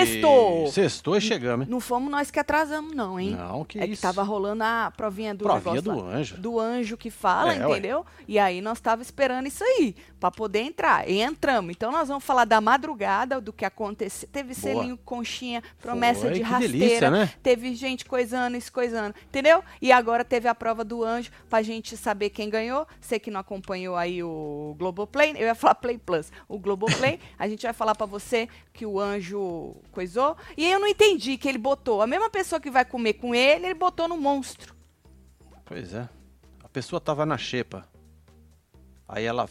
Aê, Eita! Sextou! Sextou e chegamos, hein? Não fomos nós que atrasamos, não, hein? Não, que é isso. que tava rolando a provinha do Provinha negócio do lá. anjo. do anjo que fala, É, ué. entendeu? E aí nós tava esperando isso aí, pra poder entrar. E entramos. Então nós vamos falar da madrugada, do que aconteceu. Teve Boa. selinho, conchinha, promessa Foi, de que rasteira. delícia, né? Teve gente coisando, isso coisando, entendeu? E agora teve a prova do anjo pra gente saber quem ganhou. Você que não acompanhou aí o Globoplay, eu ia falar Play Plus, o Globoplay, a gente vai falar pra você que o anjo coisou. E eu não entendi que ele botou a mesma pessoa que vai comer com ele, ele botou no monstro. Pois é. A pessoa tava na xepa. Aí ela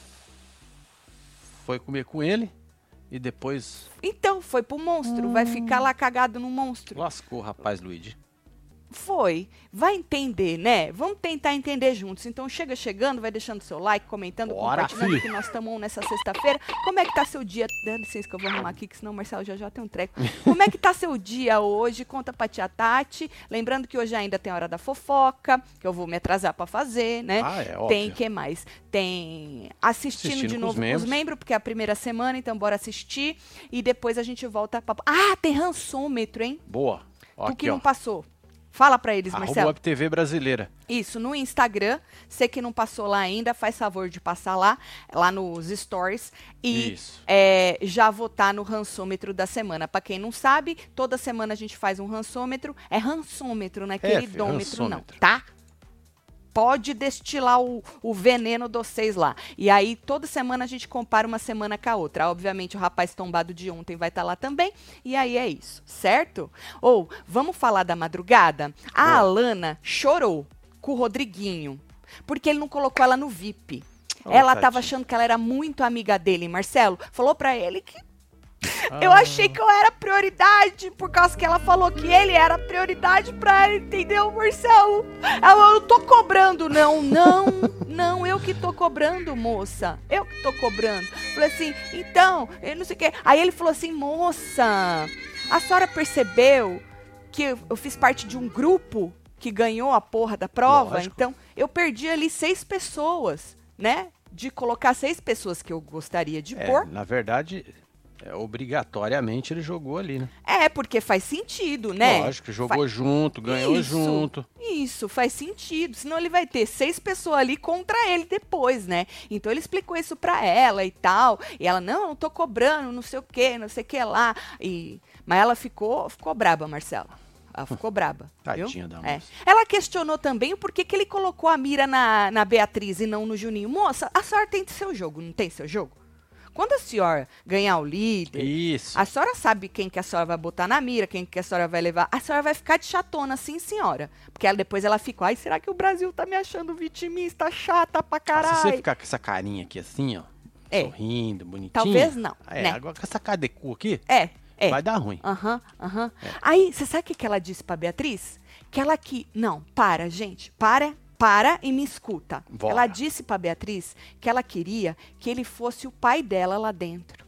foi comer com ele e depois Então, foi pro monstro, vai Hum. ficar lá cagado no monstro. lascou rapaz Luigi. Foi. Vai entender, né? Vamos tentar entender juntos. Então chega chegando, vai deixando seu like, comentando, Bora, compartilhando fi. que nós estamos nessa sexta-feira. Como é que tá seu dia? Dá licença que eu vou arrumar aqui, que senão o Marcelo já já tem um treco. Como é que tá seu dia hoje? Conta pra tia Tati. Lembrando que hoje ainda tem a hora da fofoca, que eu vou me atrasar pra fazer, né? Ah, é, óbvio. Tem que mais? Tem assistindo, Assistindo de com novo os com os membros. membros, porque é a primeira semana, então bora assistir. E depois a gente volta pra... Ah, tem rançômetro, hein? Boa. Ó, tu aqui, que não ó. passou. Fala pra eles, Arroba Marcelo. Web TV brasileira. Isso, no Instagram. Você que não passou lá ainda, faz favor de passar lá, lá nos stories. E Isso. é, já votar no rançômetro da semana. Pra quem não sabe, toda semana a gente faz um rançômetro. É rançômetro, não é filho, queridômetro, não, rançômetro. tá? Pode destilar o, o veneno de vocês lá. E aí, toda semana a gente compara uma semana com a outra. Obviamente, o rapaz tombado de ontem vai estar lá também. E aí é isso, certo? Ou, vamos falar da madrugada? A Boa. Alana chorou com o Rodriguinho. Porque ele não colocou ela no VIP. Oh, ela tava tadinho. achando que ela era muito amiga dele, Marcelo. Falou pra ele que eu Ah, achei que eu era prioridade, por causa que ela falou que ele era prioridade pra ela, entendeu, Marcelo? Ela, eu não tô cobrando, não, não, não, eu que tô cobrando, moça. Eu que tô cobrando. Falei assim, então, eu não sei o quê. Aí ele falou assim, moça, a senhora percebeu que eu eu fiz parte de um grupo que ganhou a porra da prova? Lógico. Então, eu perdi ali seis pessoas, né? De colocar seis pessoas que eu gostaria de é, pôr. na verdade, é, obrigatoriamente ele jogou ali, né? É, porque faz sentido, né? Lógico, jogou junto, ganhou Isso. junto. Isso, faz sentido. Senão ele vai ter seis pessoas ali contra ele depois, né? Então ele explicou isso pra ela e tal. E ela, não, não tô cobrando, não sei o quê, não sei o que lá. E... Mas ela ficou, ficou braba, Marcela. Ela ficou braba. viu? Tadinha da É. moça. Ela questionou também o porquê que ele colocou a mira na, na Beatriz e não no Juninho. Moça, a senhora tem seu jogo, não tem seu jogo? Quando a senhora ganhar o líder, Isso. a senhora sabe quem que a senhora vai botar na mira, quem que a senhora vai levar. A senhora vai ficar de chatona, sim, senhora. Porque ela, depois ela fica, ai, será que o Brasil tá me achando vitimista, chata pra Ah, Se você caralho? ficar com essa carinha aqui assim, ó, É. sorrindo, bonitinho. Talvez não, É, né? agora com essa cara de cu aqui, É, é. vai dar ruim. Aham, aham. Aí, você sabe o que, que ela disse pra Beatriz? Que ela que. Não, para, gente. Para, para e me escuta. Bora. Ela disse pra Beatriz que ela queria que ele fosse o pai dela lá dentro.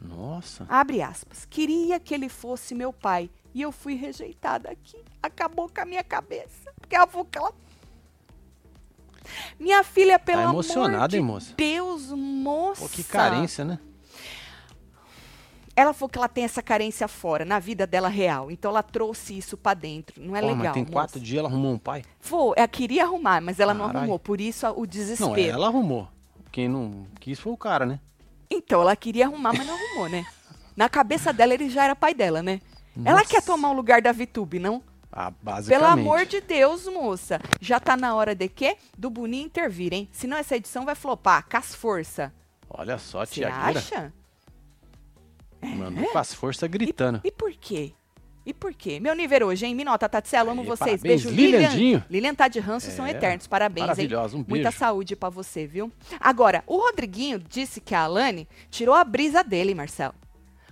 Nossa. Abre aspas. Queria que ele fosse meu pai. E eu fui rejeitada aqui. Acabou com a minha cabeça. Porque falou que ela. Minha filha, pelo amor emocionada, de hein, moça? Deus, moça. Pô, que carência, né? Ela falou que ela tem essa carência fora, na vida dela real. Então ela trouxe isso pra dentro. Não é Pô, legal. mas tem moça. quatro dias ela arrumou um pai. Foi, ela queria arrumar, mas ela não Carai. arrumou. Por isso o Não, desespero. ela arrumou. Quem não quis foi o cara, né? Então, ela queria arrumar, mas não arrumou, né? Na cabeça dela, ele já era pai dela, né? Ela Nossa. quer tomar o lugar da Vitube, não? Ah, Pelo amor de Deus, moça. Já tá na hora de quê? Do Boninho intervir, hein? Senão essa edição vai flopar. Com as força. Olha só, Você tia Gira. acha? Mandou com as forças gritando. E por quê? E por quê? Meu nível hoje, hein? Minota, Tatselo, amo vocês. parabéns, Beijo, Liliandinho. Lilian tá de ranço, são É, eternos. Parabéns, hein? Maravilhosa, um Muita beijo. saúde pra você, viu? Agora, o Rodriguinho disse que a Alane tirou a brisa dele, Marcelo.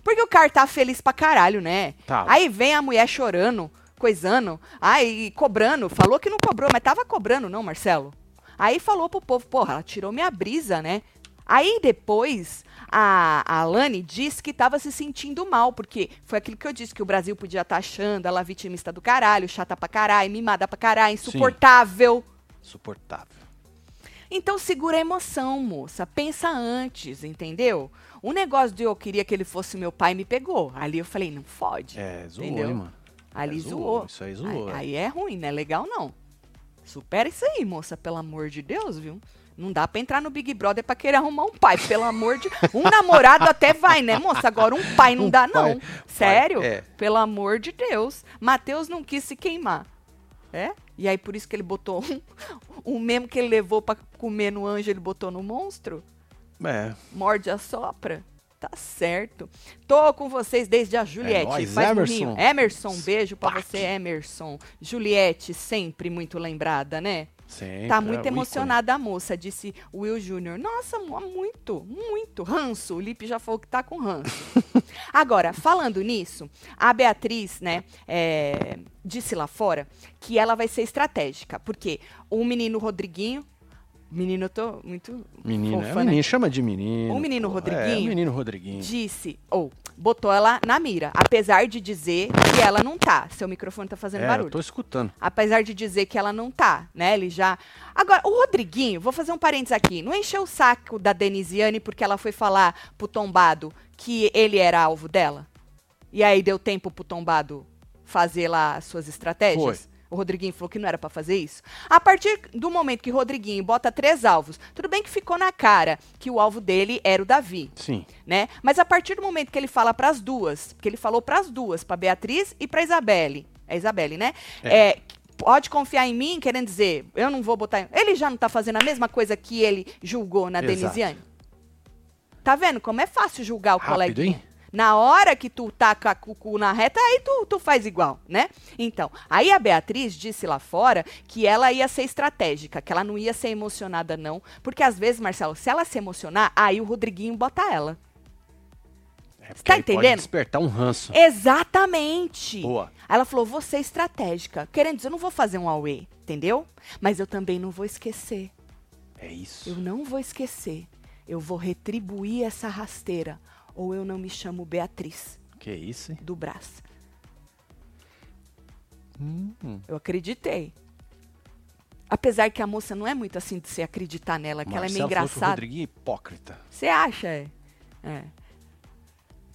Porque o cara tá feliz pra caralho, né? Tá. Aí vem a mulher chorando, coisando, aí cobrando. Falou que não cobrou, mas tava cobrando, não, Marcelo? Aí falou pro povo, porra, ela tirou minha brisa, né? Aí depois a, a Alane disse que tava se sentindo mal, porque foi aquilo que eu disse, que o Brasil podia estar achando ela vitimista do caralho, chata pra caralho, mimada pra caralho, insuportável. Suportável. Então segura a emoção, moça. Pensa antes, entendeu? O negócio de eu queria que ele fosse meu pai me pegou. Ali eu falei, não fode. É, zoou, Entendeu? hein, mano. Ali É, zoou. Isso aí zoou. Aí, é. aí é ruim, não é legal não. Supera isso aí, moça, pelo amor de Deus, viu? Não dá pra entrar no Big Brother pra querer arrumar um pai, pelo amor de... Um namorado até vai, né, moça? Agora um pai não Um dá, pai- não. Sério? é. Pelo amor de Deus. Mateus não quis se queimar. É? E aí por isso que ele botou um, um mesmo que ele levou pra comer no anjo, ele botou no monstro? É, Morde a sopra. Tá certo. Tô com vocês desde a Juliette. nóis, Faz Emerson. burrinho. Emerson, um beijo pra Spack. você, Emerson. Juliette, sempre muito lembrada, né? Tá é, muito emocionada a moça, disse Will Júnior. Nossa, mu- muito, muito. Ranço. O Lipe já falou que tá com ranço. Agora, falando nisso, a Beatriz, né, é, disse lá fora que ela vai ser estratégica. Porque o menino Rodriguinho. Menino, eu tô muito. Menino, é fofa, né? menino, chama de menino. O menino pô. Rodriguinho É, o menino Rodriguinho. disse, ou botou ela na mira, apesar de dizer que ela não tá. Seu microfone tá fazendo É, barulho. eu tô escutando. Apesar de dizer que ela não tá, né? Ele já. Agora, o Rodriguinho, vou fazer um parênteses aqui. Não encheu o saco da Denisiane porque ela foi falar pro tombado que ele era alvo dela? E aí deu tempo pro tombado fazer lá as suas estratégias? O Rodriguinho falou que não era pra fazer isso. A partir do momento que o Rodriguinho bota três alvos, tudo bem que ficou na cara que o alvo dele era o Davi Sim. né? Mas a partir do momento que ele fala para as duas, porque ele falou para as duas, para Beatriz e para Isabelle, é Isabelle, né? É. É, pode confiar em mim, querendo dizer, eu não vou botar. Ele já não tá fazendo a mesma coisa que ele julgou na Exato. Denisiane? Tá vendo como é fácil julgar o Rápido, coleguinha? hein? Na hora que tu tá com a cucu na reta, aí tu, tu faz igual, né? Então, aí a Beatriz disse lá fora que ela ia ser estratégica, que ela não ia ser emocionada, não. Porque às vezes, Marcelo, se ela se emocionar, aí o Rodriguinho bota ela. É porque tá aí pode entendendo? despertar um ranço. Exatamente. Boa. Aí ela falou, você é estratégica. Querendo dizer, eu não vou fazer um Aue, entendeu? Mas eu também não vou esquecer. É isso. Eu não vou esquecer. Eu vou retribuir essa rasteira. Ou eu não me chamo Beatriz Que isso, hein? do Brás. Hum. Eu acreditei. Apesar que a moça não é muito assim de se acreditar nela, que ela é meio engraçada. Rodriguinho é hipócrita. Você acha? É. é.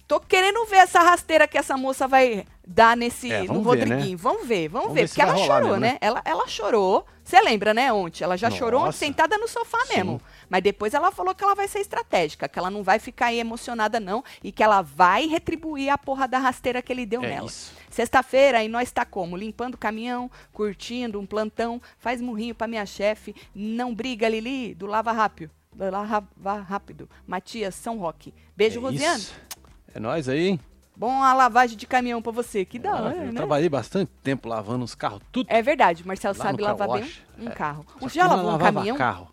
Tô querendo ver essa rasteira que essa moça vai dar nesse É, no ver, né? Rodriguinho. Vamos ver, vamos, Vamos ver. Porque ela chorou, mesmo, né? né? Ela, ela chorou. Você lembra, né, ontem? Ela já chorou ontem Nossa. sentada no sofá Sim. mesmo. Mas depois ela falou que ela vai ser estratégica, que ela não vai ficar aí emocionada, não. E que ela vai retribuir a porra da rasteira que ele deu É nela. Sexta-feira, e nós tá como? Limpando o caminhão, curtindo um plantão, faz murrinho pra minha chefe. Não briga, Lili, do Lava Rápido. Do Lava Rápido. Matias, São Roque. Beijo, é Rosiane. isso. É nóis aí, hein? Bom a lavagem de caminhão pra você. Que da Ah, hora, eu né? trabalhei bastante tempo lavando os carros, tudo. É verdade, Marcelo Lá sabe lavar bem wash. um É. carro. Que já lavou um caminhão? carro.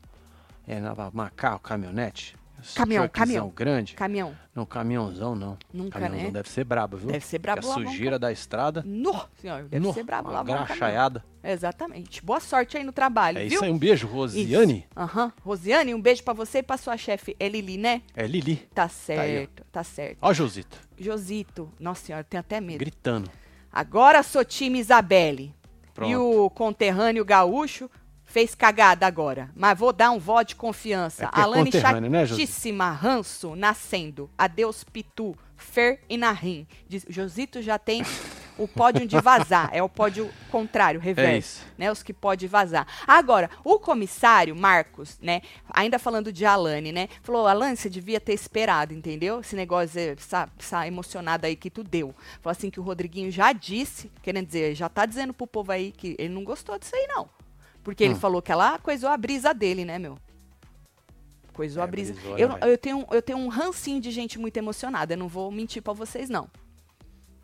É, lavava carro, caminhonete. Caminhão, caminhão. grande. Caminhão. Não, caminhãozão não. Nunca, caminhãozão né? deve ser brabo, viu? Deve ser brabo Porque a sujeira da estrada. Nossa senhora, deve nó, ser brabo caminhão. graxaiada. Exatamente. Boa sorte aí no trabalho, É viu? isso aí, um beijo, Rosiane. Aham. Rosiane, um beijo pra você e pra sua chefe, Elili, né? É Lili. Tá certo, tá certo. Ó, Josito, Josito, nossa senhora, tenho até medo. gritando. Agora sou time Isabelle. Pronto. E o conterrâneo gaúcho fez cagada agora. Mas vou dar um voto de confiança. É é Alane né, chatíssima, ranço, nascendo. Adeus, Pitu, Fer e Narim. Diz- Josito já tem o pódio de vazar. É o pódio contrário, reverso. isso. Né, os que pode vazar. Agora, o comissário, Marcos, né? Ainda falando de Alane, né? Falou, Alane, você devia ter esperado, entendeu? Esse negócio, essa, essa emocionada aí que tu deu. Falou assim que o Rodriguinho já disse, querendo dizer, já tá dizendo pro povo aí que ele não gostou disso aí, não. Porque ele Hum. falou que ela coisou a brisa dele, né, meu? Coisou É, a brisa. brisou, né, Eu, eu, tenho, eu tenho um rancinho de gente muito emocionada. Eu não vou mentir pra vocês, não.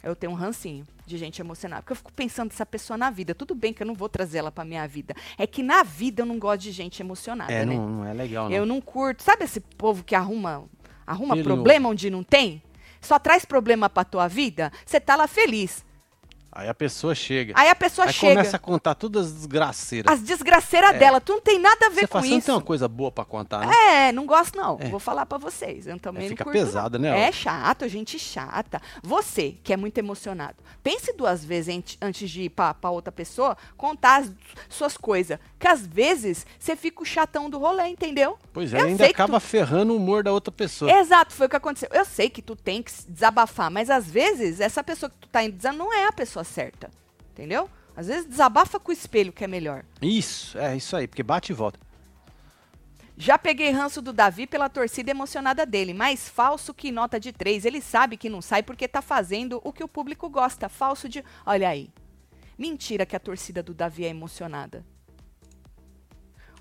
Eu tenho um rancinho de gente emocionada. Porque eu fico pensando nessa pessoa na vida. Tudo bem que eu não vou trazer ela pra minha vida. É que na vida eu não gosto de gente emocionada, É, né? não, não é legal, não. Eu não curto. Sabe esse povo que arruma, arruma Ele problema onde não tem? Só traz problema pra tua vida? Você tá lá feliz. Aí a pessoa chega. Aí a pessoa Aí chega. começa a contar todas as desgraceiras. As desgraceiras É. dela. Tu não tem nada a ver Você com fala, você não isso. tem uma coisa boa pra contar, né? É, não gosto não. É. Vou falar pra vocês. Eu também É, não fica não. pesado, né, É chato, gente chata. Você, que é muito emocionado, pense duas vezes antes de ir pra, pra outra pessoa contar as suas coisas. Que às vezes você fica o chatão do rolê, entendeu? Pois é, Eu ainda acaba ferrando o humor da outra pessoa. Exato, foi o que aconteceu. Eu sei que tu tem que desabafar, mas às vezes essa pessoa que tu tá indo dizendo não é a pessoa certa. Entendeu? Às vezes desabafa com o espelho que é melhor. Isso, é isso aí, porque bate e volta. Já peguei ranço do Davi pela torcida emocionada dele, mas falso que nota de três. Ele sabe que não sai porque tá fazendo o que o público gosta. Falso de. Olha aí. Mentira que a torcida do Davi é emocionada.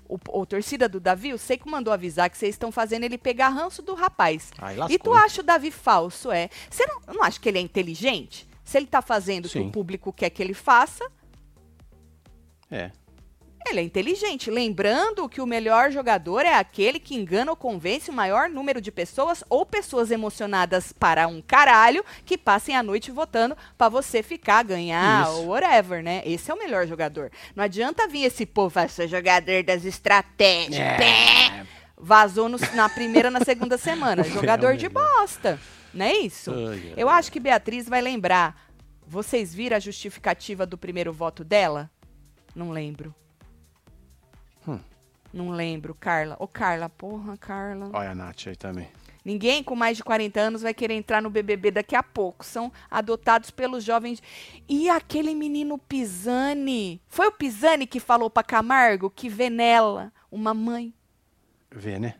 O, o torcida do Davi, o Seiko mandou avisar que vocês estão fazendo ele pegar ranço do rapaz. Aí E tu acha o Davi falso, é? Você não, não acha que ele é inteligente? Se ele tá fazendo o que Sim. o público quer que ele faça, É. ele é inteligente. Lembrando que o melhor jogador é aquele que engana ou convence o maior número de pessoas ou pessoas emocionadas para um caralho que passem a noite votando para você ficar, ganhar Isso. ou whatever, né? Esse é o melhor jogador. Não adianta vir esse povo, vai ser jogador das estratégias. É. Vazou no- na primeira, na segunda semana. Jogador é o de bosta. Não é isso? Ai, ai, Eu acho que Beatriz vai lembrar. Vocês viram a justificativa do primeiro voto dela? Não lembro. Hum. Não lembro, Carla. Ô, Carla, porra, Carla. Olha a Nath aí também. Ninguém com mais de 40 anos vai querer entrar no BBB daqui a pouco. São adotados pelos jovens. E aquele menino Pisani? Foi o Pisani que falou pra Camargo que vê nela uma mãe? Vê, né?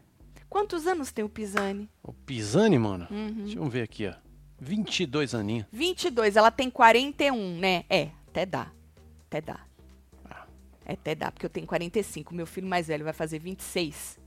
Quantos anos tem o Pisani? O Pisani, mano. Uhum. Deixa eu ver aqui, ó. 22 aninhos. 22, ela tem 41, né? É, até dá. Até dá. Ah. É, até dá, porque eu tenho 45. Meu filho mais velho vai fazer 26.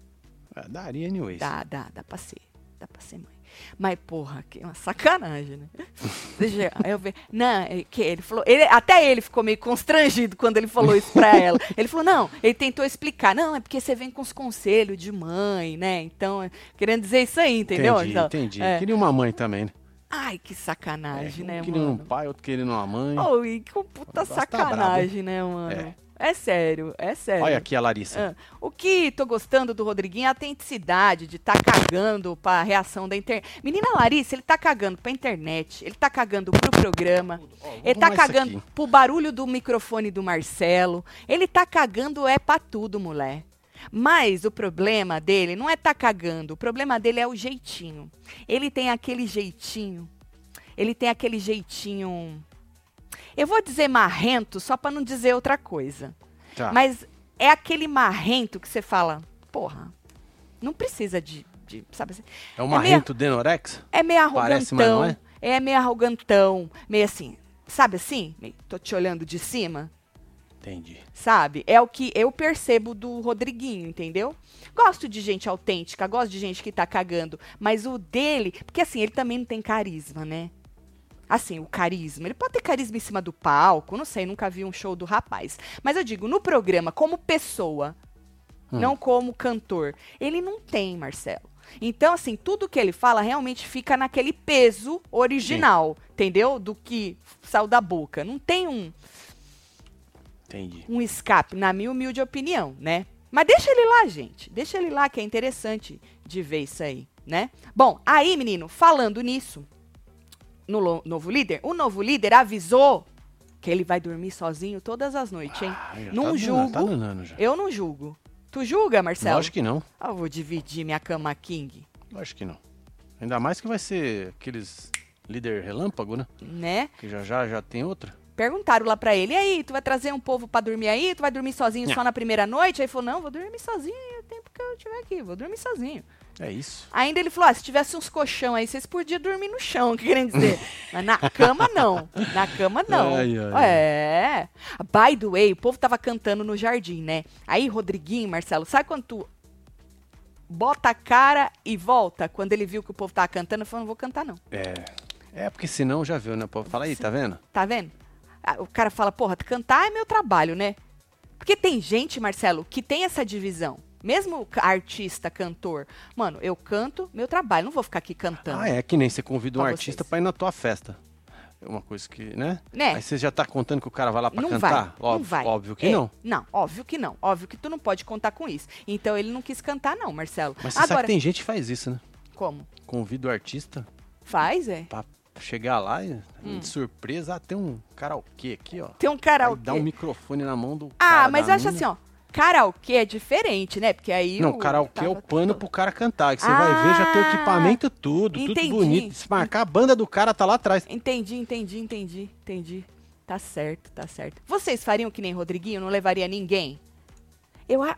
É, daria anyways. Dá, dá, dá pra ser. Dá pra ser mãe. Mas, porra, que é uma sacanagem, né? Aí eu ver. Não, é que ele falou. Ele, até ele ficou meio constrangido quando ele falou isso pra ela. Ele falou, não, ele tentou explicar. Não, é porque você vem com os conselhos de mãe, né? Então, é- querendo dizer isso aí, entendeu? Entendi, Então, entendi. é. Queria uma mãe também, né? Ai, que sacanagem, um né, querendo um mano? pai, outro querendo uma mãe. Oh, e que puta tá sacanagem, né, mano? É. sério, é sério. Olha aqui a Larissa. Ah, o que tô gostando do Rodriguinho é a autenticidade de tá cagando pra reação da internet. Menina Larissa, ele tá cagando pra internet, ele tá cagando pro programa, vou ele tá cagando pro barulho do microfone do Marcelo, ele tá cagando é pra tudo, mulher. Mas o problema dele não é tá cagando, o problema dele é o jeitinho. Ele tem aquele jeitinho, ele tem aquele jeitinho. Eu vou dizer marrento só pra não dizer outra coisa. Tá. Mas é aquele marrento que você fala, porra, não precisa de, de sabe assim? É o meio- marrento Denorex? É meio Parece, arrogantão. não é? é? meio arrogantão, meio assim, sabe assim? Meio, tô te olhando de cima, Entendi. sabe? É o que eu percebo do Rodriguinho, entendeu? Gosto de gente autêntica, gosto de gente que tá cagando, mas o dele, porque assim, ele também não tem carisma, né? Assim, o carisma. Ele pode ter carisma em cima do palco, não sei, nunca vi um show do rapaz. Mas eu digo, no programa, como pessoa, Hum. não como cantor, ele não tem, Marcelo. Então, assim, tudo que ele fala realmente fica naquele peso original, entendeu? Do que saiu da boca. Não tem um, Entendi. um escape, na minha humilde opinião, né? Mas deixa ele lá, gente. Deixa ele lá, que é interessante de ver isso aí, né? Bom, aí, menino, falando nisso, no novo líder, o novo líder avisou que ele vai dormir sozinho todas as noites, hein? Ah, não tá julgo. Tá danando já. Eu não julgo. Tu julga, Marcelo? Lógico que não. Ah, eu vou dividir minha cama king, Lógico que não. Ainda mais que vai ser aqueles líder relâmpago, né? né? Que já já já tem outra. Perguntaram lá pra ele, e aí, tu vai trazer um povo pra dormir aí? Tu vai dormir sozinho Nha. só na primeira noite? Aí ele falou, não, vou dormir sozinho o tempo que eu estiver aqui, vou dormir sozinho. É isso. Ainda ele falou, ah, se tivesse uns colchão aí, vocês podiam dormir no chão, querendo dizer. Mas na cama, não. Na cama, não. Ai, ai, é. By the way, o povo tava cantando no jardim, né? Aí, Rodriguinho, Marcelo, sabe quando tu bota a cara e volta? Quando ele viu que o povo tava cantando, falou, não vou cantar não. É. É porque senão já viu, né? Pô, fala aí, tá vendo? Tá vendo? Ah, O cara fala, porra, cantar é meu trabalho, né? Porque tem gente, Marcelo, que tem essa divisão. Mesmo artista, cantor. Mano, eu canto, meu trabalho. Não vou ficar aqui cantando. Ah, é que nem você convida um Pra artista pra ir na tua festa. uma coisa que, né? Né? Aí você já tá contando que o cara vai lá pra não cantar? vai, óbvio, não vai. óbvio que É, não. Não, óbvio que não. Óbvio que tu não pode contar com isso. Então ele não quis cantar não, Marcelo. Mas você sabe Agora, que tem gente que faz isso, né? como? Convida o artista Faz, é? pra chegar lá e, Hum. de surpresa, ah, tem um karaokê aqui, ó. Tem um Aí karaokê. dá um microfone na mão do Ah, mas da acho assim, ó. Karaokê é diferente, né? Porque aí Não, o karaokê é o pano tudo- pro cara cantar. Que você vai ver, já tem o Ah, equipamento tudo, entendi. tudo bonito. Se marcar, a banda do cara tá lá atrás. Entendi, entendi, entendi, entendi. Tá certo, tá certo. Vocês fariam que nem Rodriguinho, não levaria ninguém? Eu, a-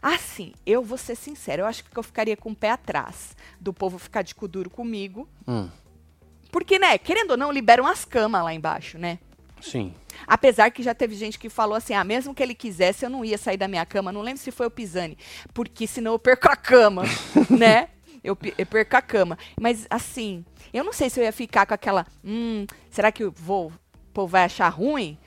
assim, eu vou ser sincero, eu acho que eu ficaria com o pé atrás do povo ficar de cu duro comigo. Hum, Porque, né, querendo ou não, liberam as camas lá embaixo, né? Sim. Apesar que já teve gente que falou assim, ah, mesmo que ele quisesse, eu não ia sair da minha cama. Não lembro se foi o Pisani, porque senão eu perco a cama, né? Eu, eu perco a cama. Mas, assim, eu não sei se eu ia ficar com aquela, hum, será que o povo vai achar ruim?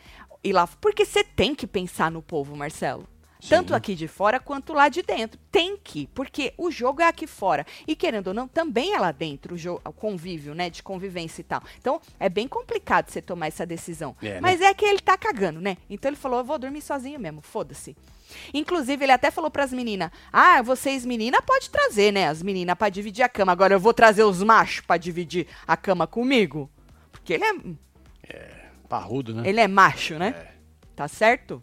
E lá, porque você tem que pensar no povo, Marcelo. Tanto aqui de fora quanto lá de dentro. Tem que, porque o jogo é aqui fora. E querendo ou não, também é lá dentro o, jo- o convívio, né? De convivência e tal. Então, é bem complicado você tomar essa decisão. É, né? Mas é que ele tá cagando, né? Então ele falou: eu vou dormir sozinho mesmo, foda-se. Inclusive, ele até falou pras meninas: Ah, vocês meninas pode trazer, né? As meninas pra dividir a cama. Agora eu vou trazer os machos pra dividir a cama comigo. Porque ele é, Parrudo, né? ele é macho, né? É. Tá certo?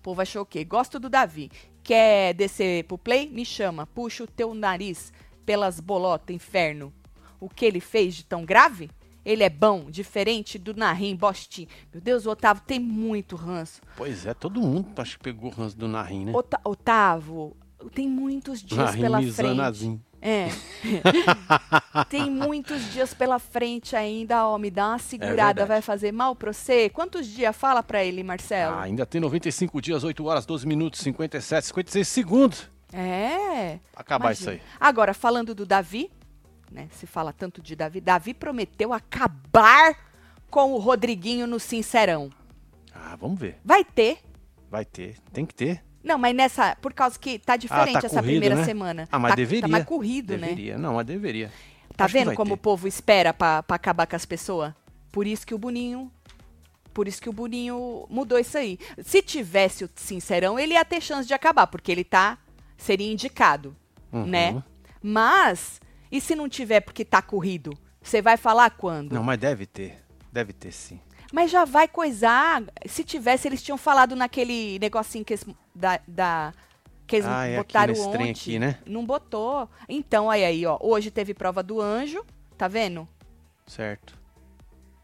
O povo achou o quê? Gosto do Davi. Quer descer pro play? Me chama. Puxa o teu nariz pelas bolotas, inferno. O que ele fez de tão grave? Ele é bom, diferente do Narim Bostin. Meu Deus, o Otávio tem muito ranço. Pois é, todo mundo acho que pegou ranço do Narim, né? Ota- Otávio, tem muitos dias Narim pela Mizanazinho. frente. É. tem muitos dias pela frente ainda, ó. Me dá uma segurada, É vai fazer mal pra você? Quantos dias? Fala pra ele, Marcelo. Ah, ainda tem 95 dias, 8 horas, 12 minutos, 57, 56 segundos. É. pra Acabar imagina. isso aí. Agora, falando do Davi, né? Se fala tanto de Davi. Davi prometeu acabar com o Rodriguinho no Sincerão. Ah, vamos ver. Vai ter. Vai ter. Tem que ter. Não, mas nessa. Por causa que tá diferente tá essa corrido, primeira né? semana. Ah, mas tá, deveria. Tá mais corrido, né? deveria. Não, mas deveria. Tá Acho vendo como ter. o povo espera pra, pra acabar com as pessoas? Por isso que o Boninho. Por isso que o Boninho mudou isso aí. Se tivesse o Sincerão, ele ia ter chance de acabar, porque ele tá. Seria indicado, Uhum. né? Mas, e se não tiver porque tá corrido? Você vai falar quando? Não, mas deve ter. Deve ter sim. Mas já vai coisar. Se tivesse, eles tinham falado naquele negocinho que eles, da, da- que eles Ah, é botaram nesse ontem. aqui, né? Não botou. Então, aí, aí, ó. Hoje teve prova do anjo, tá vendo? Certo.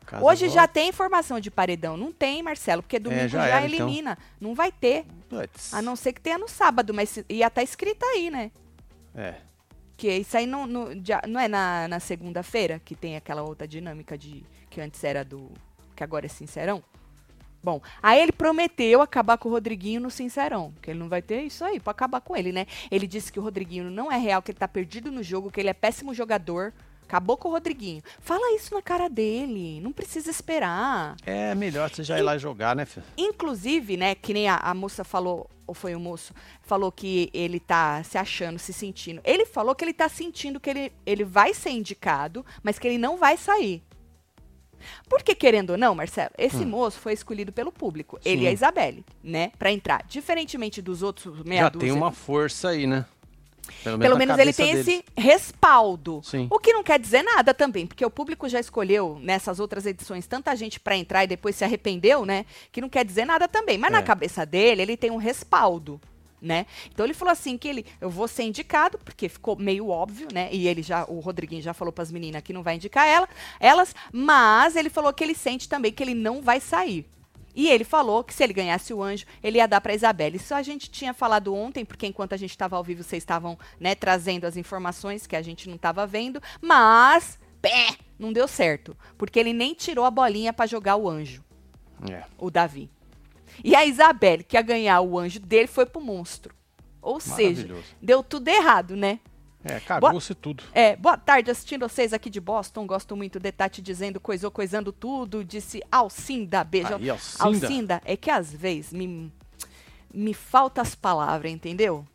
Caso Hoje já volte. tem informação de paredão. Não tem, Marcelo, porque domingo É, já já, era, então. elimina. Não vai ter. Puts. A não ser que tenha no sábado, mas ia estar escrito aí, né? É. Que isso aí não, não, já- não é na, na segunda-feira que tem aquela outra dinâmica de que antes era do. Que agora é Sincerão? Bom, aí ele prometeu acabar com o Rodriguinho no Sincerão. Que ele não vai ter isso aí pra acabar com ele, né? Ele disse que o Rodriguinho não é real, que ele tá perdido no jogo, que ele é péssimo jogador. Acabou com o Rodriguinho. Fala isso na cara dele. Não precisa esperar. É melhor você já ir lá jogar, né, filho? Inclusive, né, que nem a, a moça falou, ou foi o moço, falou que ele tá se achando, se sentindo. Ele falou que ele tá sentindo que ele, ele vai ser indicado, mas que ele não vai sair. Porque, querendo ou não, Marcelo, esse moço foi escolhido pelo público. Ele Hum. Sim. e a Isabelle, né? Pra entrar. Diferentemente dos outros meia já dúzia tem uma força aí, né? pelo na menos ele tem deles. esse respaldo. Sim. O que não quer dizer nada também, porque o público já escolheu nessas outras edições tanta gente pra entrar e depois se arrependeu, né? Que não quer dizer nada também. Mas É. na cabeça dele, ele tem um respaldo. Né? Então ele falou assim que ele, eu vou ser indicado, porque ficou meio óbvio, né? E ele já, o Rodriguinho já falou pras meninas que não vai indicar ela, elas, mas ele falou que ele sente também que ele não vai sair. E ele falou que se ele ganhasse o anjo, ele ia dar para Isabelle. Isso a gente tinha falado ontem, porque enquanto a gente estava ao vivo, vocês estavam né, trazendo as informações que a gente não estava vendo. Mas, pé, não deu certo. Porque ele nem tirou a bolinha para jogar o anjo, É. o Davi. E a Isabelle, que ia ganhar o anjo dele, foi pro monstro. Ou seja, deu tudo errado, né? É, cagou-se tudo. É, boa tarde, assistindo vocês aqui de Boston. Gosto muito de Tati dizendo coisou, coisando tudo. Disse Alcinda, beijo. Aí, Alcinda. Alcinda, é que às vezes me, me faltam as palavras, entendeu?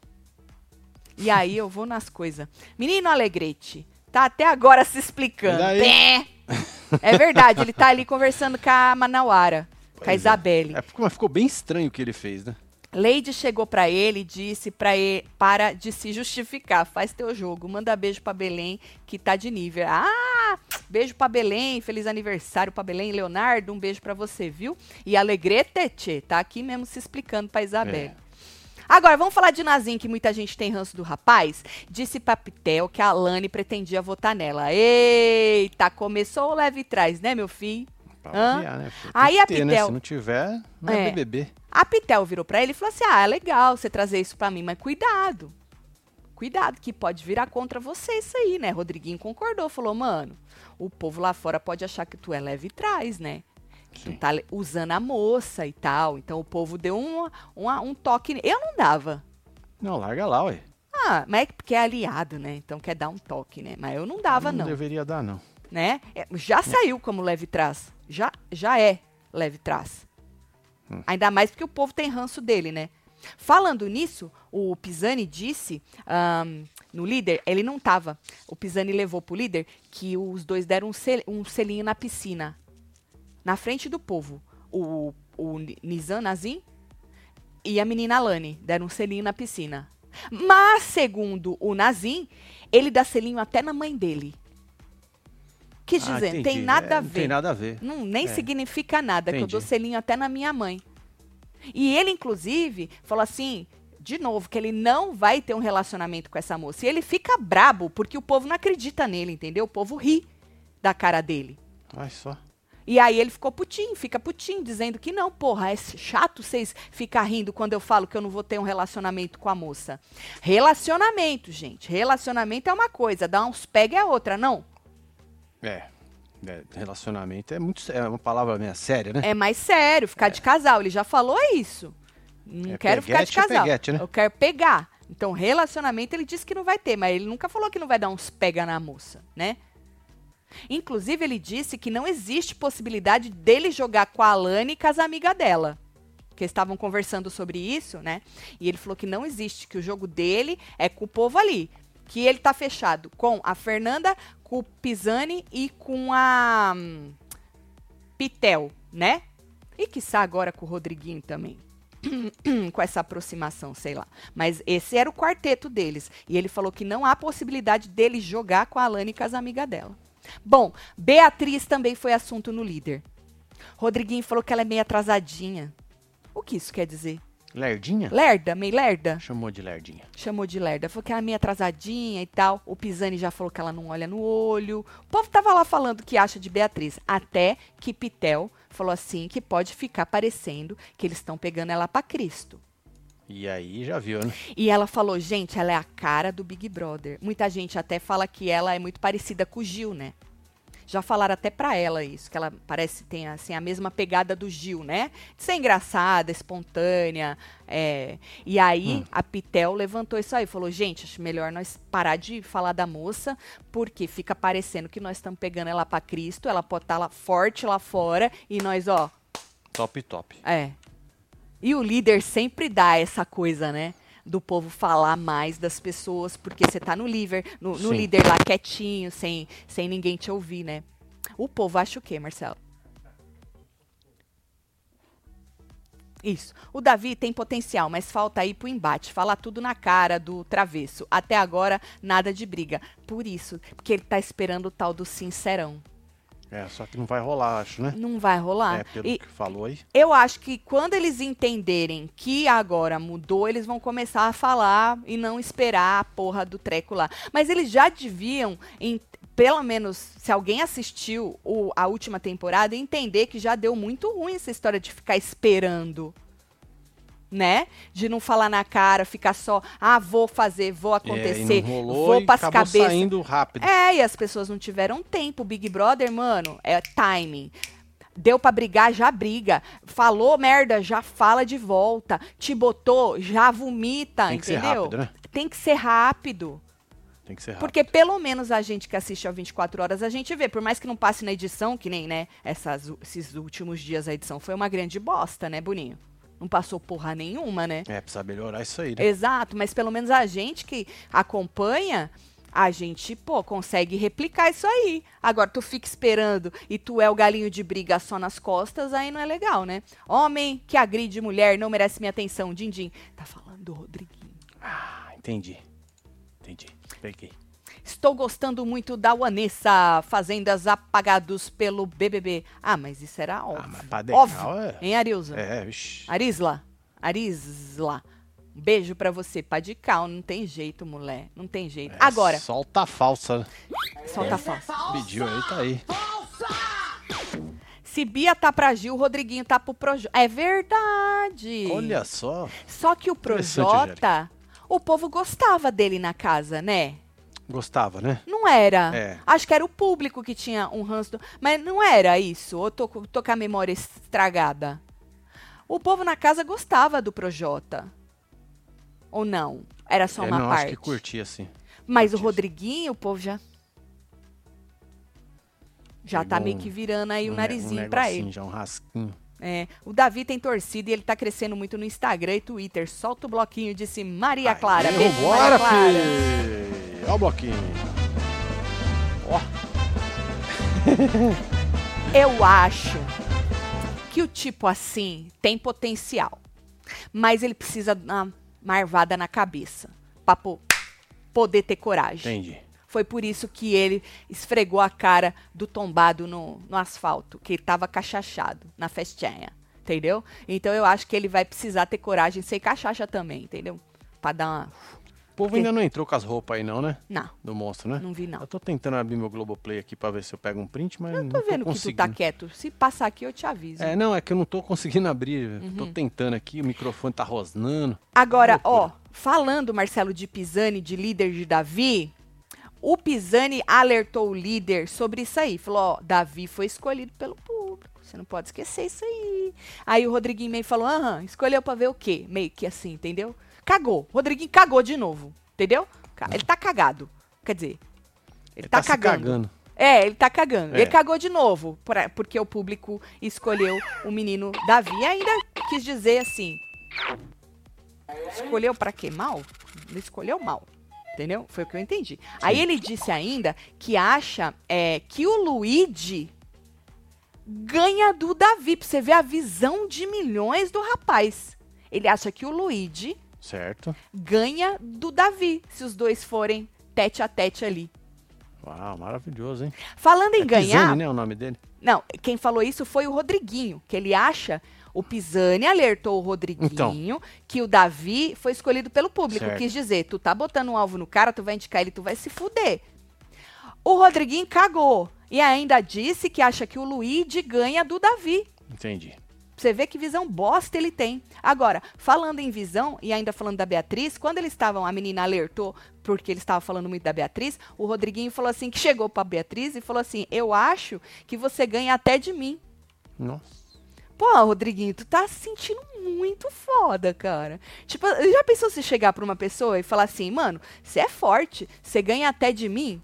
E aí eu vou nas coisas. Menino Alegrete, tá até agora se explicando. Pé. É verdade, ele tá ali conversando com a Manauara, com a é. Isabelle. É, ficou- mas ficou bem estranho o que ele fez, né? Lady chegou pra ele e disse pra ele, para de se justificar, faz teu jogo, manda beijo pra Belém que tá de nível. Ah, beijo pra Belém, feliz aniversário pra Belém, Leonardo, um beijo pra você, viu? E Alegrete, tchê, tá aqui mesmo se explicando pra Isabelle. É. Agora, vamos falar de Nazim, que muita gente tem ranço do rapaz. Disse pra Pitel que a Alane pretendia votar nela. Eita, começou o leve trás, né, meu filho? Pra variar, né? Aí a né? Pitel- Se não tiver, não é, É. BBB. A Pitel virou pra ele e falou assim: Ah, é legal você trazer isso pra mim, mas cuidado. Cuidado, que pode virar contra você isso aí, né? Rodriguinho concordou, falou: Mano, o povo lá fora pode achar que tu é leve trás, né? Que tu tá usando a moça e tal. Então o povo deu um, um, um toque. Eu não dava. Não, larga lá, ué. Ah, mas é porque é aliado, né? Então quer dar um toque, né? Mas eu não dava, não. deveria dar, não. né? É, Já saiu como leve trás. Já, já é leve trás. Hum. Ainda mais porque o povo tem ranço dele, né? Falando nisso, o Pisani disse ahn, no líder, ele não tava. O Pisani levou pro líder que os dois deram um, sel- um selinho na piscina. Na frente do povo. O, o Ni- Nizam Nazim e a menina Lani deram um selinho na piscina. Mas, segundo o Nazim, ele dá selinho até na mãe dele. Quis Ah, dizer, entendi. tem nada É, a Não ver. tem nada a ver. Não, nem É. significa nada, que eu Entendi. dou selinho até na minha mãe. E ele, inclusive, falou assim, de novo, que ele não vai ter um relacionamento com essa moça. E ele fica brabo, porque o povo não acredita nele, entendeu? O povo ri da cara dele. Vai só. E aí ele ficou putinho, fica putinho, dizendo que não, porra, é chato vocês ficar rindo quando eu falo que eu não vou ter um relacionamento com a moça. Relacionamento, gente. Relacionamento é uma coisa, dar uns pega é outra, não? É. É, Relacionamento é muito é uma palavra meio séria, né? É mais sério, ficar de casal. Ele já falou isso. Não É quero ficar de é casal. peguete, né? Eu quero pegar. Então, relacionamento ele disse que não vai ter, mas ele nunca falou que não vai dar uns pega na moça, né? Inclusive, ele disse que não existe possibilidade dele jogar com a Alane e com as amigas dela. Porque estavam conversando sobre isso, né? E ele falou que não existe, que o jogo dele é com o povo ali. Que ele tá fechado com a Fernanda, com o Pisani e com a hum, Pitel, né? E quiçá agora com o Rodriguinho também. com essa aproximação, sei lá. Mas esse era o quarteto deles. E ele falou que não há possibilidade dele jogar com a Alane e com as amigas dela. Bom, Beatriz também foi assunto no líder. Rodriguinho falou que ela é meio atrasadinha. O que isso quer dizer? Lerdinha? Lerda, meio lerda? Chamou de lerdinha. Chamou de lerda. Falou que ela é meio atrasadinha e tal. O Pisani já falou que ela não olha no olho. O povo tava lá falando o que acha de Beatriz. Até que Pitel falou assim que pode ficar parecendo que eles estão pegando ela pra Cristo. E aí já viu, né? E ela falou, gente, ela é a cara do Big Brother. Muita gente até fala que ela é muito parecida com o Gil, né? Já falaram até pra ela isso, que ela parece tem assim a mesma pegada do Gil, né? De ser engraçada, espontânea. é. E aí Hum. a Pitel levantou isso aí, falou: gente, acho melhor nós parar de falar da moça, porque fica parecendo que nós estamos pegando ela pra Cristo, ela pode estar lá forte lá fora e nós, ó, Top, top. é. E o líder sempre dá essa coisa, né? Do povo falar mais das pessoas, porque você tá no líder, no, no líder lá quietinho, sem, sem ninguém te ouvir, né? O povo acha o quê, Marcelo? Isso. O Davi tem potencial, mas falta ir pro embate. Fala tudo na cara do travesso. Até agora, nada de briga. Por isso, porque ele tá esperando o tal do sincerão. É, só que não vai rolar, acho, né? Não vai rolar. É, pelo E- que falou aí. eu acho que quando eles entenderem que agora mudou, eles vão começar a falar e não esperar a porra do treco lá. Mas eles já deviam, pelo menos, se alguém assistiu o- a última temporada, entender que já deu muito ruim essa história de ficar esperando. Né? De não falar na cara, ficar só, ah, vou fazer, vou É, acontecer, não rolou vou pras acabou cabeças. saindo rápido. É, e as pessoas não tiveram tempo. Big Brother, mano, é timing. Deu pra brigar, já briga. Falou merda, já fala de volta. Te botou, já vomita, Tem que ser entendeu? rápido, né? Tem que ser rápido. Tem que ser rápido. Porque pelo menos a gente que assiste ao 24 horas, a gente vê. Por mais que não passe na edição, que nem, né, essas, esses últimos dias a edição foi uma grande bosta, né, Boninho? Não passou porra nenhuma, né? É, precisa melhorar isso aí, né? Exato, mas pelo menos a gente que acompanha a gente, pô, consegue replicar isso aí. Agora, tu fica esperando e tu é o galinho de briga só nas costas, aí não é legal, né? Homem que agride mulher não merece minha atenção, Dindim. Tá falando do Rodriguinho. Ah, entendi. Entendi. Peguei. Estou gostando muito da Vanessa, Fazendas apagados pelo BBB. Ah, mas isso era óbvio. Ah, mas óbvio. é- Hein, Arilza? É, vixi. Arisla, Arisla. Um beijo pra você, Padical. Não tem jeito, mulher. Não tem jeito. É, Agora, Solta a falsa. solta a falsa. Pediu aí, tá aí. Se Bia tá pra Gil, o Rodriguinho tá pro Projota. É verdade. Olha só. Só que o Projota, o povo gostava dele na casa, né? Gostava, né? Não era. É. Acho que era o público que tinha um ranço. do- Mas não era isso. Ou tô, tô com a memória estragada. O povo na casa gostava do Projota. Ou não? Era só Eu uma não parte. acho que curtia assim. Mas o curti. Rodriguinho, o povo já. Já tá Pegou meio um- que virando aí o Um ne- narizinho um pra ele. Já um rasquinho. É, o Davi tem torcida e ele tá crescendo muito no Instagram e Twitter. Solta o bloquinho, disse Maria Clara. Aí, Beijo, Vambora, Maria Clara. fi! Ó o bloquinho. Ó, Eu acho que o tipo assim tem potencial, mas ele precisa dar uma marvada na cabeça pra po- poder ter coragem. entendi. Foi por isso que ele esfregou a cara do tombado no, no asfalto, que ele tava cachachado na festinha, entendeu? Então eu acho que ele vai precisar ter coragem de ser cachaça também, entendeu? Pra dar uma... O povo ainda não entrou com as roupas aí não, né? Não, Do monstro, né? não vi não. Eu tô tentando abrir meu Globoplay aqui pra ver se eu pego um print, mas não Tô tô vendo que tu tá quieto. Se passar aqui, eu te aviso. É, não, é que eu não tô conseguindo abrir. Uhum. Tô tentando aqui, o microfone tá rosnando. Agora, ó, falando, Marcelo, de Pisani, de líder de Davi, o Pisani alertou o líder sobre isso aí. Falou, ó, Davi foi escolhido pelo público. Você não pode esquecer isso aí. Aí o Rodriguinho meio falou, aham, escolheu pra ver o quê? Meio que assim, entendeu? Cagou. Rodriguinho cagou de novo, entendeu? Ele tá cagado. Quer dizer, ele, tá, se cagando. cagando. É, ele tá cagando. É. Ele cagou de novo, pra- porque o público escolheu o menino Davi. E ainda quis dizer assim: escolheu pra quê? Mal? Ele escolheu mal. Entendeu? Foi o que eu entendi. Aí ele disse ainda que acha é, que o Luigi ganha do Davi. Pra você ver a visão de milhões do rapaz. Ele acha que o Luigi Certo. ganha do Davi, se os dois forem tete a tete ali. Uau, maravilhoso, hein? Falando em é ganhar. Pisani, né, o nome dele? Não, quem falou isso foi o Rodriguinho, que ele acha. O Pisani alertou o Rodriguinho que o Davi foi escolhido pelo público. Certo. Quis dizer, tu tá botando um alvo no cara, tu vai indicar ele, tu vai se fuder. O Rodriguinho cagou. E ainda disse que acha que o Luigi ganha do Davi. Entendi. Você vê que visão bosta ele tem. Agora, falando em visão, e ainda falando da Beatriz, quando eles estavam, a menina alertou, porque ele estava falando muito da Beatriz, o Rodriguinho falou assim, que chegou pra Beatriz e falou assim, eu acho que você ganha até de mim. Nossa. Pô, Rodriguinho, tu tá se sentindo muito foda, cara. Tipo, já pensou se chegar pra uma pessoa e falar assim, mano, você é forte, você ganha até de mim?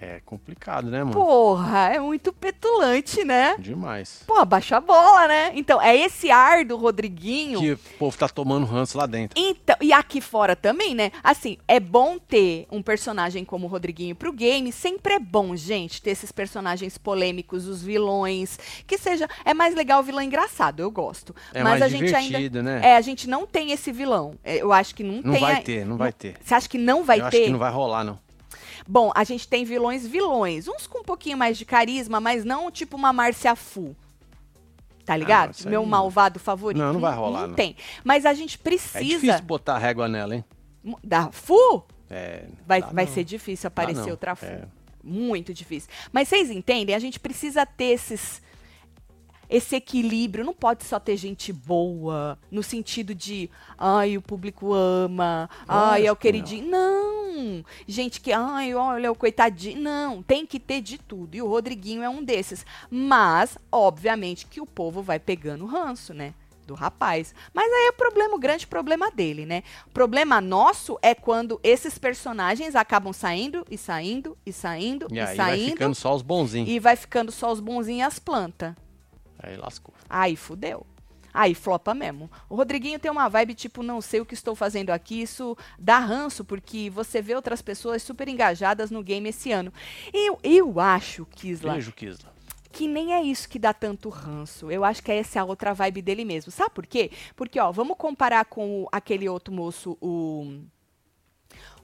É complicado, né, mano? Porra, é muito petulante, né? Demais. Pô, baixa a bola, né? Então, é esse ar do Rodriguinho. Que o povo tá tomando ranço lá dentro. Então, e aqui fora também, né? Assim, é bom ter um personagem como o Rodriguinho pro game. Sempre é bom, gente, ter esses personagens polêmicos, os vilões. Que seja. É mais legal o vilão engraçado, eu gosto. É Mas mais a gente ainda. divertido, né? É, a gente não tem esse vilão. É, Eu acho que não, Não tem. vai a- ter, não vai ter. Você acha que não vai Eu ter? acho que não vai rolar, não. Bom, a gente tem vilões vilões. Uns com um pouquinho mais de carisma, mas não tipo uma Márcia Fu. Tá ligado? isso aí Meu não. malvado favorito. Não, não vai rolar, Não não. tem. Mas a gente É precisa. difícil botar régua nela, hein? Da Fu? É, Vai, vai não. ser difícil aparecer outra Fu. É. Muito difícil. Mas vocês entendem? A gente precisa ter esses. Esse equilíbrio. Não pode só ter gente boa, no sentido de, ai, o público ama, ai, é o queridinho. Não. Gente que, ai, olha, o coitadinho. Não, tem que ter de tudo. E o Rodriguinho é um desses. Mas, obviamente, que o povo vai pegando ranço, né? Do rapaz. Mas aí é problema, o grande problema dele, né? O problema nosso é quando esses personagens acabam saindo e saindo e saindo E e, aí vai saindo. ficando só os bonzinhos. E vai ficando só os bonzinhos e as plantas. Aí lascou. Aí fudeu. Aí flopa mesmo. O Rodriguinho tem uma vibe tipo, não sei o que estou fazendo aqui. Isso dá ranço, porque você vê outras pessoas super engajadas no game esse ano. Eu, eu acho, Kisla, Beijo, Kisla. que nem é isso que dá tanto ranço. Eu acho que essa é a outra vibe dele mesmo. Sabe por quê? Porque, ó, vamos comparar com o- aquele outro moço, o.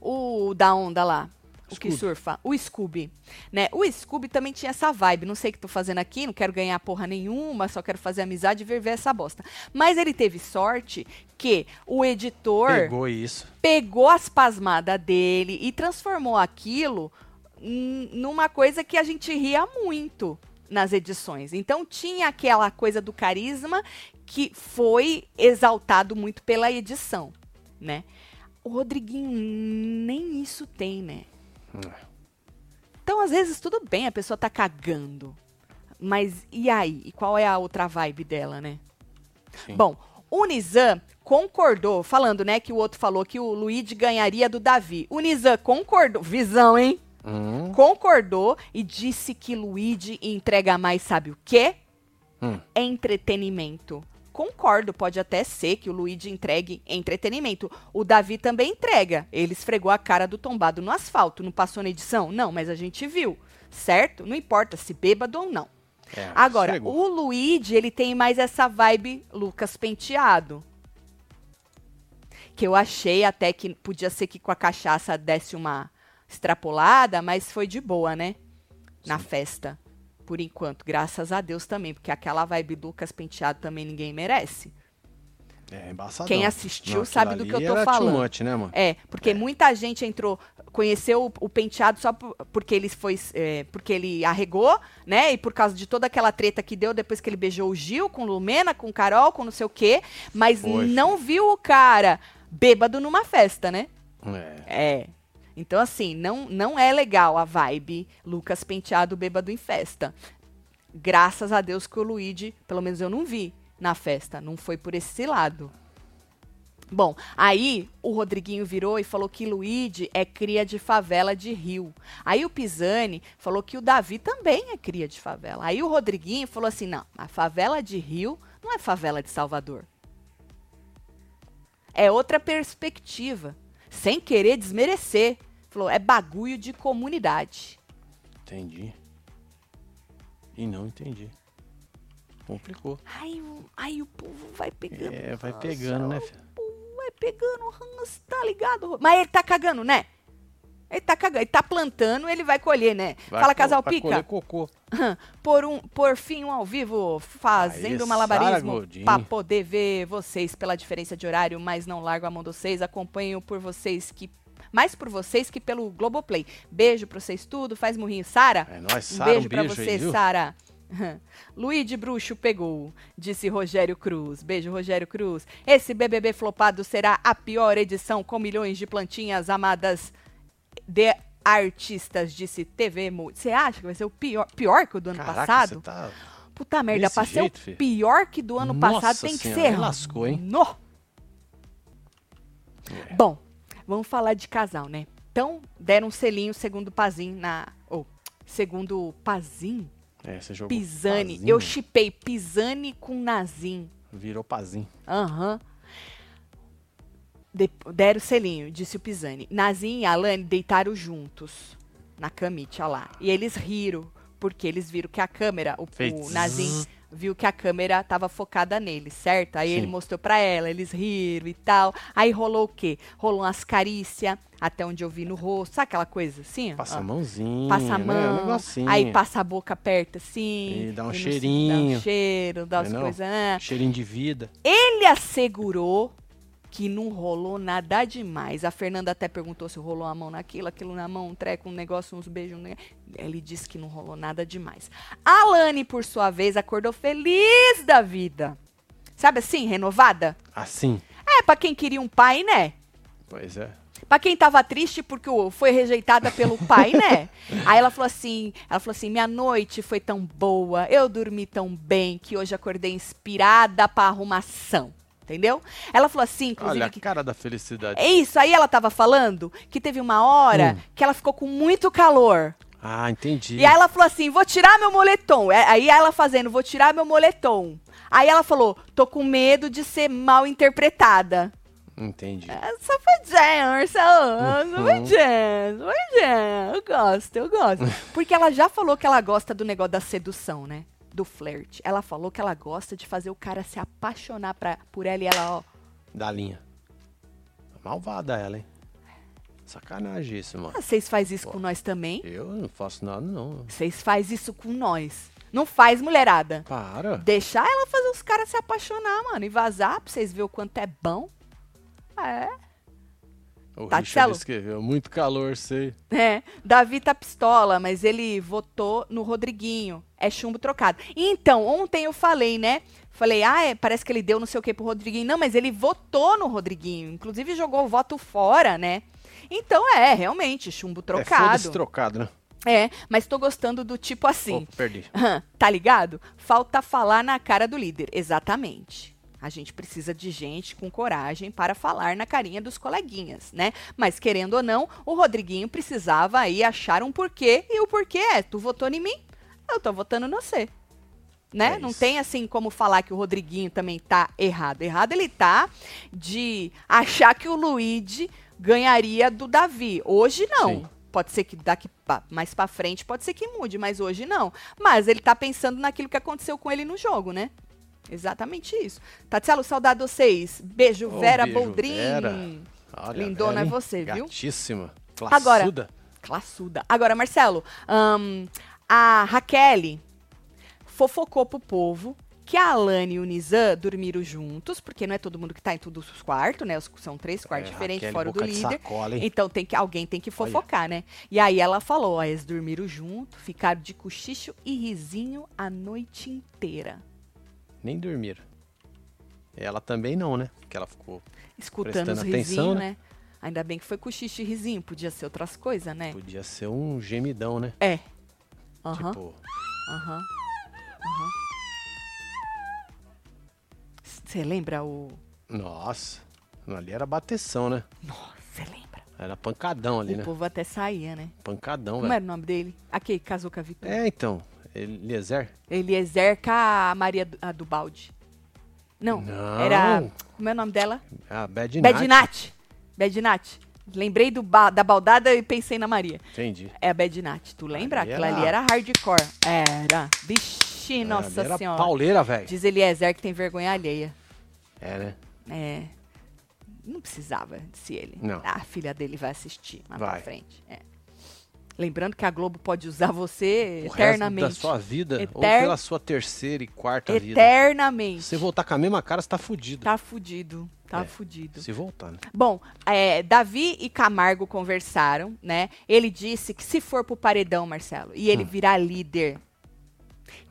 O da onda lá. O que Scooby. surfa, o Scooby, né? O Scooby também tinha essa vibe, não sei o que tô fazendo aqui, não quero ganhar porra nenhuma, só quero fazer amizade e ver ver essa bosta. Mas ele teve sorte que o editor Pegou isso. pegou as pasmadas dele e transformou aquilo numa coisa que a gente ria muito nas edições. Então tinha aquela coisa do carisma que foi exaltado muito pela edição, né? O Rodriguinho nem isso tem, né? Então, às vezes, tudo bem, a pessoa tá cagando. Mas e aí? E qual é a outra vibe dela, né? Sim. Bom, o Nizam concordou, falando, né, que o outro falou que o Luigi ganharia do Davi. O Nizam concordou, visão, hein? Hum, Concordou e disse que Luigi entrega mais, sabe o quê? hum. Entretenimento. Concordo, pode até ser que o Luigi entregue entretenimento. O Davi também entrega. Ele esfregou a cara do tombado no asfalto. Não passou na edição? Não, mas a gente viu. Certo? Não importa se bêbado ou não. É, Agora, esfregou. o Luigi, ele tem mais essa vibe Lucas Penteado. Que eu achei até que podia ser que com a cachaça desse uma extrapolada, mas foi de boa, né? Na festa. Por enquanto, graças a Deus também, porque aquela vibe Lucas Penteado também ninguém merece. É embaçadão. Quem assistiu Não, sabe do que eu tô falando. Much, né, mano? É, porque muita gente entrou, conheceu o, o penteado só por- porque ele foi, é, porque ele arregou, né? E por causa de toda aquela treta que deu depois que ele beijou o Gil com Lumena, com Carol, com não sei o quê, mas Foi, não viu o cara bêbado numa festa, né? É. É. Então, assim, não, não é legal a vibe Lucas Penteado bêbado em festa. Graças a Deus que o Luigi, pelo menos eu não vi na festa, não foi por esse lado. Bom, aí o Rodriguinho virou e falou que Luigi é cria de favela de Rio. Aí o Pisani falou que o Davi também é cria de favela. Aí o Rodriguinho falou assim: não, a favela de Rio não é favela de Salvador. É outra perspectiva. Sem querer desmerecer. Falou, é bagulho de comunidade. Entendi. E não entendi. Complicou. Aí, o- aí o povo vai pegando. É, vai pegando, né, o filho? povo vai pegando ranço, tá ligado? Mas ele tá cagando, né? Ele tá cagando, ele tá plantando, ele vai colher, né? Vai Fala, casal vai pica. colher cocô. por, um, por fim, um ao vivo, fazendo malabarismo pra poder ver vocês pela diferença de horário, mas não largo a mão de vocês, acompanho por vocês que. Mais por vocês que pelo Globoplay. Beijo pra vocês tudo, faz murrinho. Sara, É nóis, um Sara, beijo um pra beijo você, aí, viu? Sara. Luigi Bruxo pegou, disse Rogério Cruz. Beijo, Rogério Cruz. Esse BBB flopado será a pior edição com milhões de plantinhas amadas de artistas, disse TV Multi. Você acha que vai ser o pior, pior que o do ano Caraca, passado? você tá... Puta merda, pra ser o pior que do ano Nossa passado tem que senhora, ser. aí lascou, hein? No. É. Bom, vamos falar de casal, né? Então, deram um selinho segundo o Pazin na. Ou, segundo o Pazin? É, você jogou Pisani. Pazinho, Eu chipei Pisani com Nazim. Virou pazinho. Aham. De- Deram o selinho, disse o Pisani. Nazim e Alane deitaram juntos na camite, ó lá. E eles riram, porque eles viram que a câmera, o, o Nazim viu que a câmera tava focada nele, certo? Aí Sim. ele mostrou pra ela, eles riram e tal. Aí rolou o quê? Rolou umas carícias, até onde eu vi no rosto. Sabe aquela coisa assim? ó? Passa a mãozinha. Passa a né? mão, Um negocinho. aí passa a boca perto assim. E dá um não se- Dá cheirinho. um cheiro, dá as é não? coisas. ah. Cheirinho de vida. Ele assegurou que não rolou nada demais. A Fernanda até perguntou se rolou a mão naquilo, aquilo na mão, um treco, um negócio, uns beijos. Um... Ele disse que não rolou nada demais. A Lani, por sua vez, acordou feliz da vida. Sabe assim, renovada? Assim. É, pra quem queria um pai, né? Pois é. Pra quem tava triste porque foi rejeitada pelo pai, né? Aí ela falou assim, ela falou assim, minha noite foi tão boa, eu dormi tão bem que hoje acordei inspirada pra arrumação. Entendeu? Ela falou assim, inclusive, Olha a que cara da felicidade. é isso, aí ela tava falando que teve uma hora Hum. que ela ficou com muito calor. Ah, entendi. E aí ela falou assim: vou tirar meu moletom. É, Aí ela fazendo, vou tirar meu moletom. Aí ela falou: tô com medo de ser mal interpretada. Entendi. É, Safadinha, Marcelo. Uhum. Safadinha, safadinha. Eu gosto, eu gosto. Porque ela já falou que ela gosta do negócio da sedução, né? Do flerte. Ela falou que ela gosta de fazer o cara se apaixonar pra, por ela e ela, ó. Da linha. Malvada ela, hein? Sacanagem isso, mano. "Ah, Vocês faz isso com nós também? Eu não faço nada, não. Vocês faz isso com nós. Não faz, mulherada. Para. Deixar ela fazer os caras se apaixonar, mano, e vazar pra vocês verem o quanto é bom. É. O Tá, Richard escreveu. Muito calor, sei. É, Davi tá pistola, mas ele votou no Rodriguinho. É chumbo trocado. Então, ontem eu falei, né? Falei, ah, é, parece que ele deu não sei o que pro Rodriguinho. Não, mas ele votou no Rodriguinho. Inclusive jogou o voto fora, né? Então é, realmente, chumbo É, trocado. trocado, né? É, mas tô gostando do tipo assim. Oh, perdi. Tá ligado? Falta falar na cara do líder. Exatamente. A gente precisa de gente com coragem para falar na carinha dos coleguinhas, né? Mas querendo ou não, o Rodriguinho precisava aí achar um porquê, e o porquê é: tu votou em mim, eu tô votando no você. Né? É não tem assim como falar que o Rodriguinho também tá errado. Errado ele tá de achar que o Luigi ganharia do Davi. Hoje não. Sim. Pode ser que daqui mais pra frente pode ser que mude, mas hoje não. Mas ele tá pensando naquilo que aconteceu com ele no jogo, né? Exatamente isso. Tatielo, saudade de vocês. Beijo, Ô, Vera beijo, Boldrin. Vera. Olha, Lindona Vera, é você, viu? Gatíssima. Agora- Classuda. Classuda. Agora, Marcelo, ahn, a Raquel fofocou pro povo que a Alane e o Nizam dormiram juntos, porque não é todo mundo que tá em todos os quartos, né? São três quartos É, diferentes Raquel, fora do líder. sacola? Então tem que, alguém tem que fofocar, né? E aí ela falou, ó, eles dormiram junto, ficaram de cochicho e risinho a noite inteira. Nem dormiram. Ela também não, né? Porque ela ficou. Escutando os Prestando risinhos, atenção, né? Ainda bem que foi cochicho e risinho, podia ser outras coisas, né? Podia ser um gemidão, né? É. Aham, Tipo, aham, aham. Você lembra o... nossa. Ali era bateção, né? Nossa, você lembra? Era pancadão ali, o né? povo até saía, né? Pancadão, Como velho. era o nome dele? Aquele que casou com a Vitória. É, então. Eliezer? Eliezer com a Maria do, a do Balde. Não, Não. era... Como é o nome dela? Ah, Bad Night. Bedinat. Bedinat. Lembrei do ba- da baldada e pensei na Maria. Entendi. É a Bedinat. Tu lembra? Ali Aquela era- ali era hardcore. Era. Vixe, nossa Ali era senhora. pauleira, velho. Diz Eliezer que tem vergonha alheia. É, né? É. Não precisava, disse ele. Não. Ah, a filha dele vai assistir pra Vai. frente. É. Lembrando que a Globo pode usar você O resto eternamente. da sua vida, ou Eter- pela sua terceira e quarta vida. eternamente. Se você voltar com a mesma cara, você tá fudido. Tá fudido. Tá É. fudido. Se voltar, né? Bom, é, Davi e Camargo conversaram, né? Ele disse que se for pro paredão, Marcelo, e ele Hum. virar líder,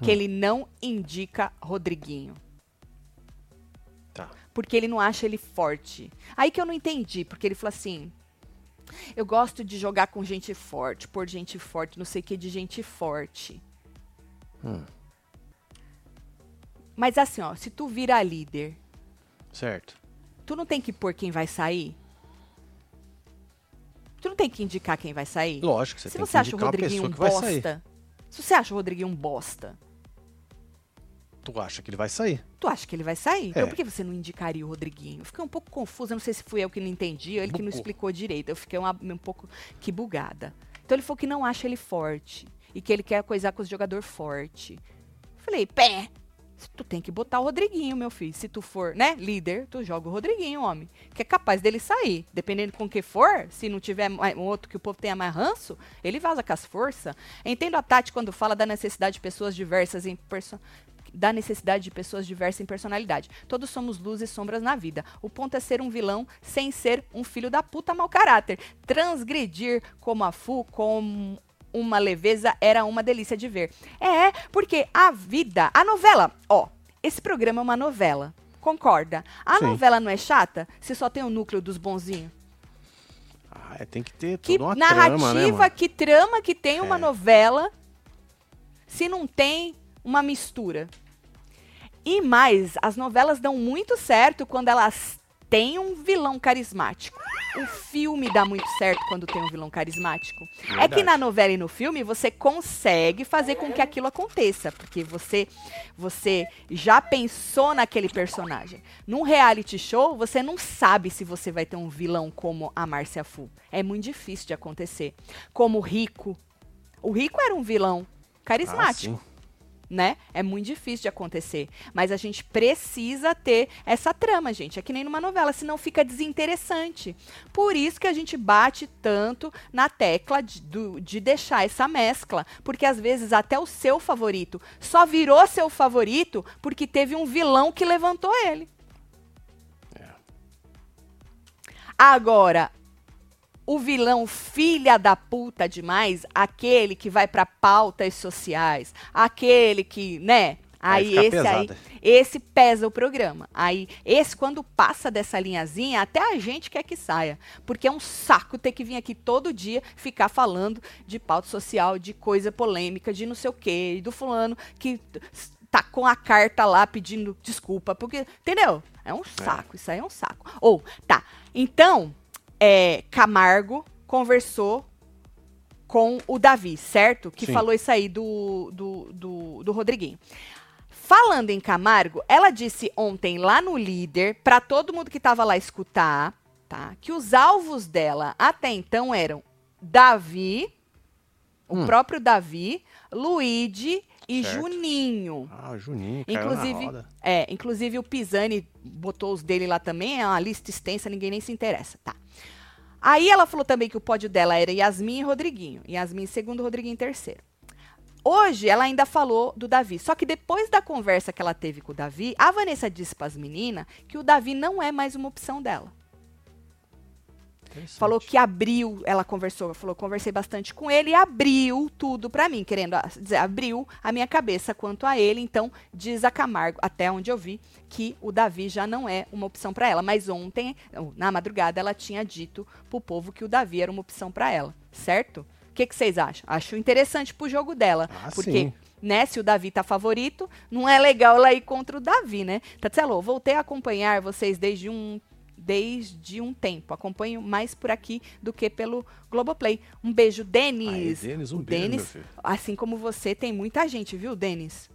que ele não indica Rodriguinho. Tá. Porque ele não acha ele forte. Aí que eu não entendi, porque ele falou assim: eu gosto de jogar com gente forte, por gente forte, não sei o que de gente forte. Hum. Mas assim, ó, se tu virar líder, Certo. tu não tem que pôr quem vai sair? Tu não tem que indicar quem vai sair? Lógico, você se tem você que acha o indicar Rodriguinho um bosta, se você acha o Rodriguinho um bosta, Tu acha que ele vai sair? tu acha que ele vai sair? Então É. por que você não indicaria o Rodriguinho? Eu fiquei um pouco confusa, não sei se fui eu que não entendi, ou ele que não Bucou. explicou direito. Eu fiquei uma- um pouco que bugada. Então ele falou que não acha ele forte e que ele quer coisar com os jogadores forte. Falei, pé, tu tem que botar o Rodriguinho, meu filho. Se tu for, né, líder, tu joga o Rodriguinho, homem. Que é capaz dele sair. Dependendo com que for, se não tiver mais- um outro que o povo tenha mais ranço, ele vaza com as forças. Entendo a Tati quando fala da necessidade de pessoas diversas em perso da necessidade de pessoas diversas em personalidade. Todos somos luzes e sombras na vida. O ponto é ser um vilão sem ser um filho da puta mau caráter. Transgredir como a Fu, com uma leveza, era uma delícia de ver. É, porque a vida, a novela, ó, esse programa é uma novela. Concorda? A Sim. novela não é chata se só tem o núcleo dos bonzinhos? Ah, é, tem que ter Que toda uma narrativa, trama, né, que trama que tem uma É. novela se não tem uma mistura. E mais, as novelas dão muito certo quando elas têm um vilão carismático. o filme dá muito certo quando tem um vilão carismático. É que Verdade. na novela e no filme você consegue fazer com que aquilo aconteça, porque você você já pensou naquele personagem. Num reality show, você não sabe se você vai ter um vilão como a Márcia Fu. É muito difícil de acontecer. Como o Rico. O Rico era um vilão carismático Ah. Né? É muito difícil de acontecer. Mas a gente precisa ter essa trama, gente. É que nem numa novela, senão fica desinteressante. Por isso que a gente bate tanto na tecla de, do- de deixar essa mescla. Porque às vezes até o seu favorito só virou seu favorito porque teve um vilão que levantou ele. É. Agora, o vilão filha da puta demais, aquele que vai pra pautas sociais, aquele que, né? Aí Aí esse aí, esse pesa o programa. Aí esse quando passa dessa linhazinha, até a gente quer que saia, porque é um saco ter que vir aqui todo dia ficar falando de pauta social, de coisa polêmica, de não sei o quê, e do fulano que tá com a carta lá pedindo desculpa, porque, entendeu? É um saco, isso aí é um saco. Ou, tá. Então, é, Camargo conversou com o Davi, certo? Que Sim. falou isso aí do, do, do, do Rodriguinho. Falando em Camargo, ela disse ontem lá no líder, pra todo mundo que tava lá escutar, tá? Que os alvos dela até então eram Davi, o Hum. próprio Davi, Luigi e Certo. Juninho. Ah, Juninho, Inclusive, é, inclusive o Pisani botou os dele lá também, é uma lista extensa, ninguém nem se interessa, tá? Aí ela falou também que o pódio dela era Yasmin e Rodriguinho. Yasmin em segundo, Rodriguinho em terceiro. Hoje ela ainda falou do Davi. Só que depois da conversa que ela teve com o Davi, a Vanessa disse para as meninas que o Davi não é mais uma opção dela. Falou que abriu, ela conversou, falou, conversei bastante com ele e abriu tudo pra mim, querendo dizer, abriu a minha cabeça quanto a ele. Então, diz a Camargo, até onde eu vi, que o Davi já não é uma opção pra ela. Mas ontem, na madrugada, ela tinha dito pro povo que o Davi era uma opção pra ela, certo? O que que vocês acham? Acho interessante pro jogo dela, Ah, porque sim. né? Se o Davi tá favorito, não é legal ela ir contra o Davi, né? Tatselo, voltei a acompanhar vocês desde um desde um tempo. Acompanho mais por aqui do que pelo Globoplay. Um beijo, Aí, Denis. Denis, um O beijo, Denis, assim como você, tem muita gente, viu, Denis?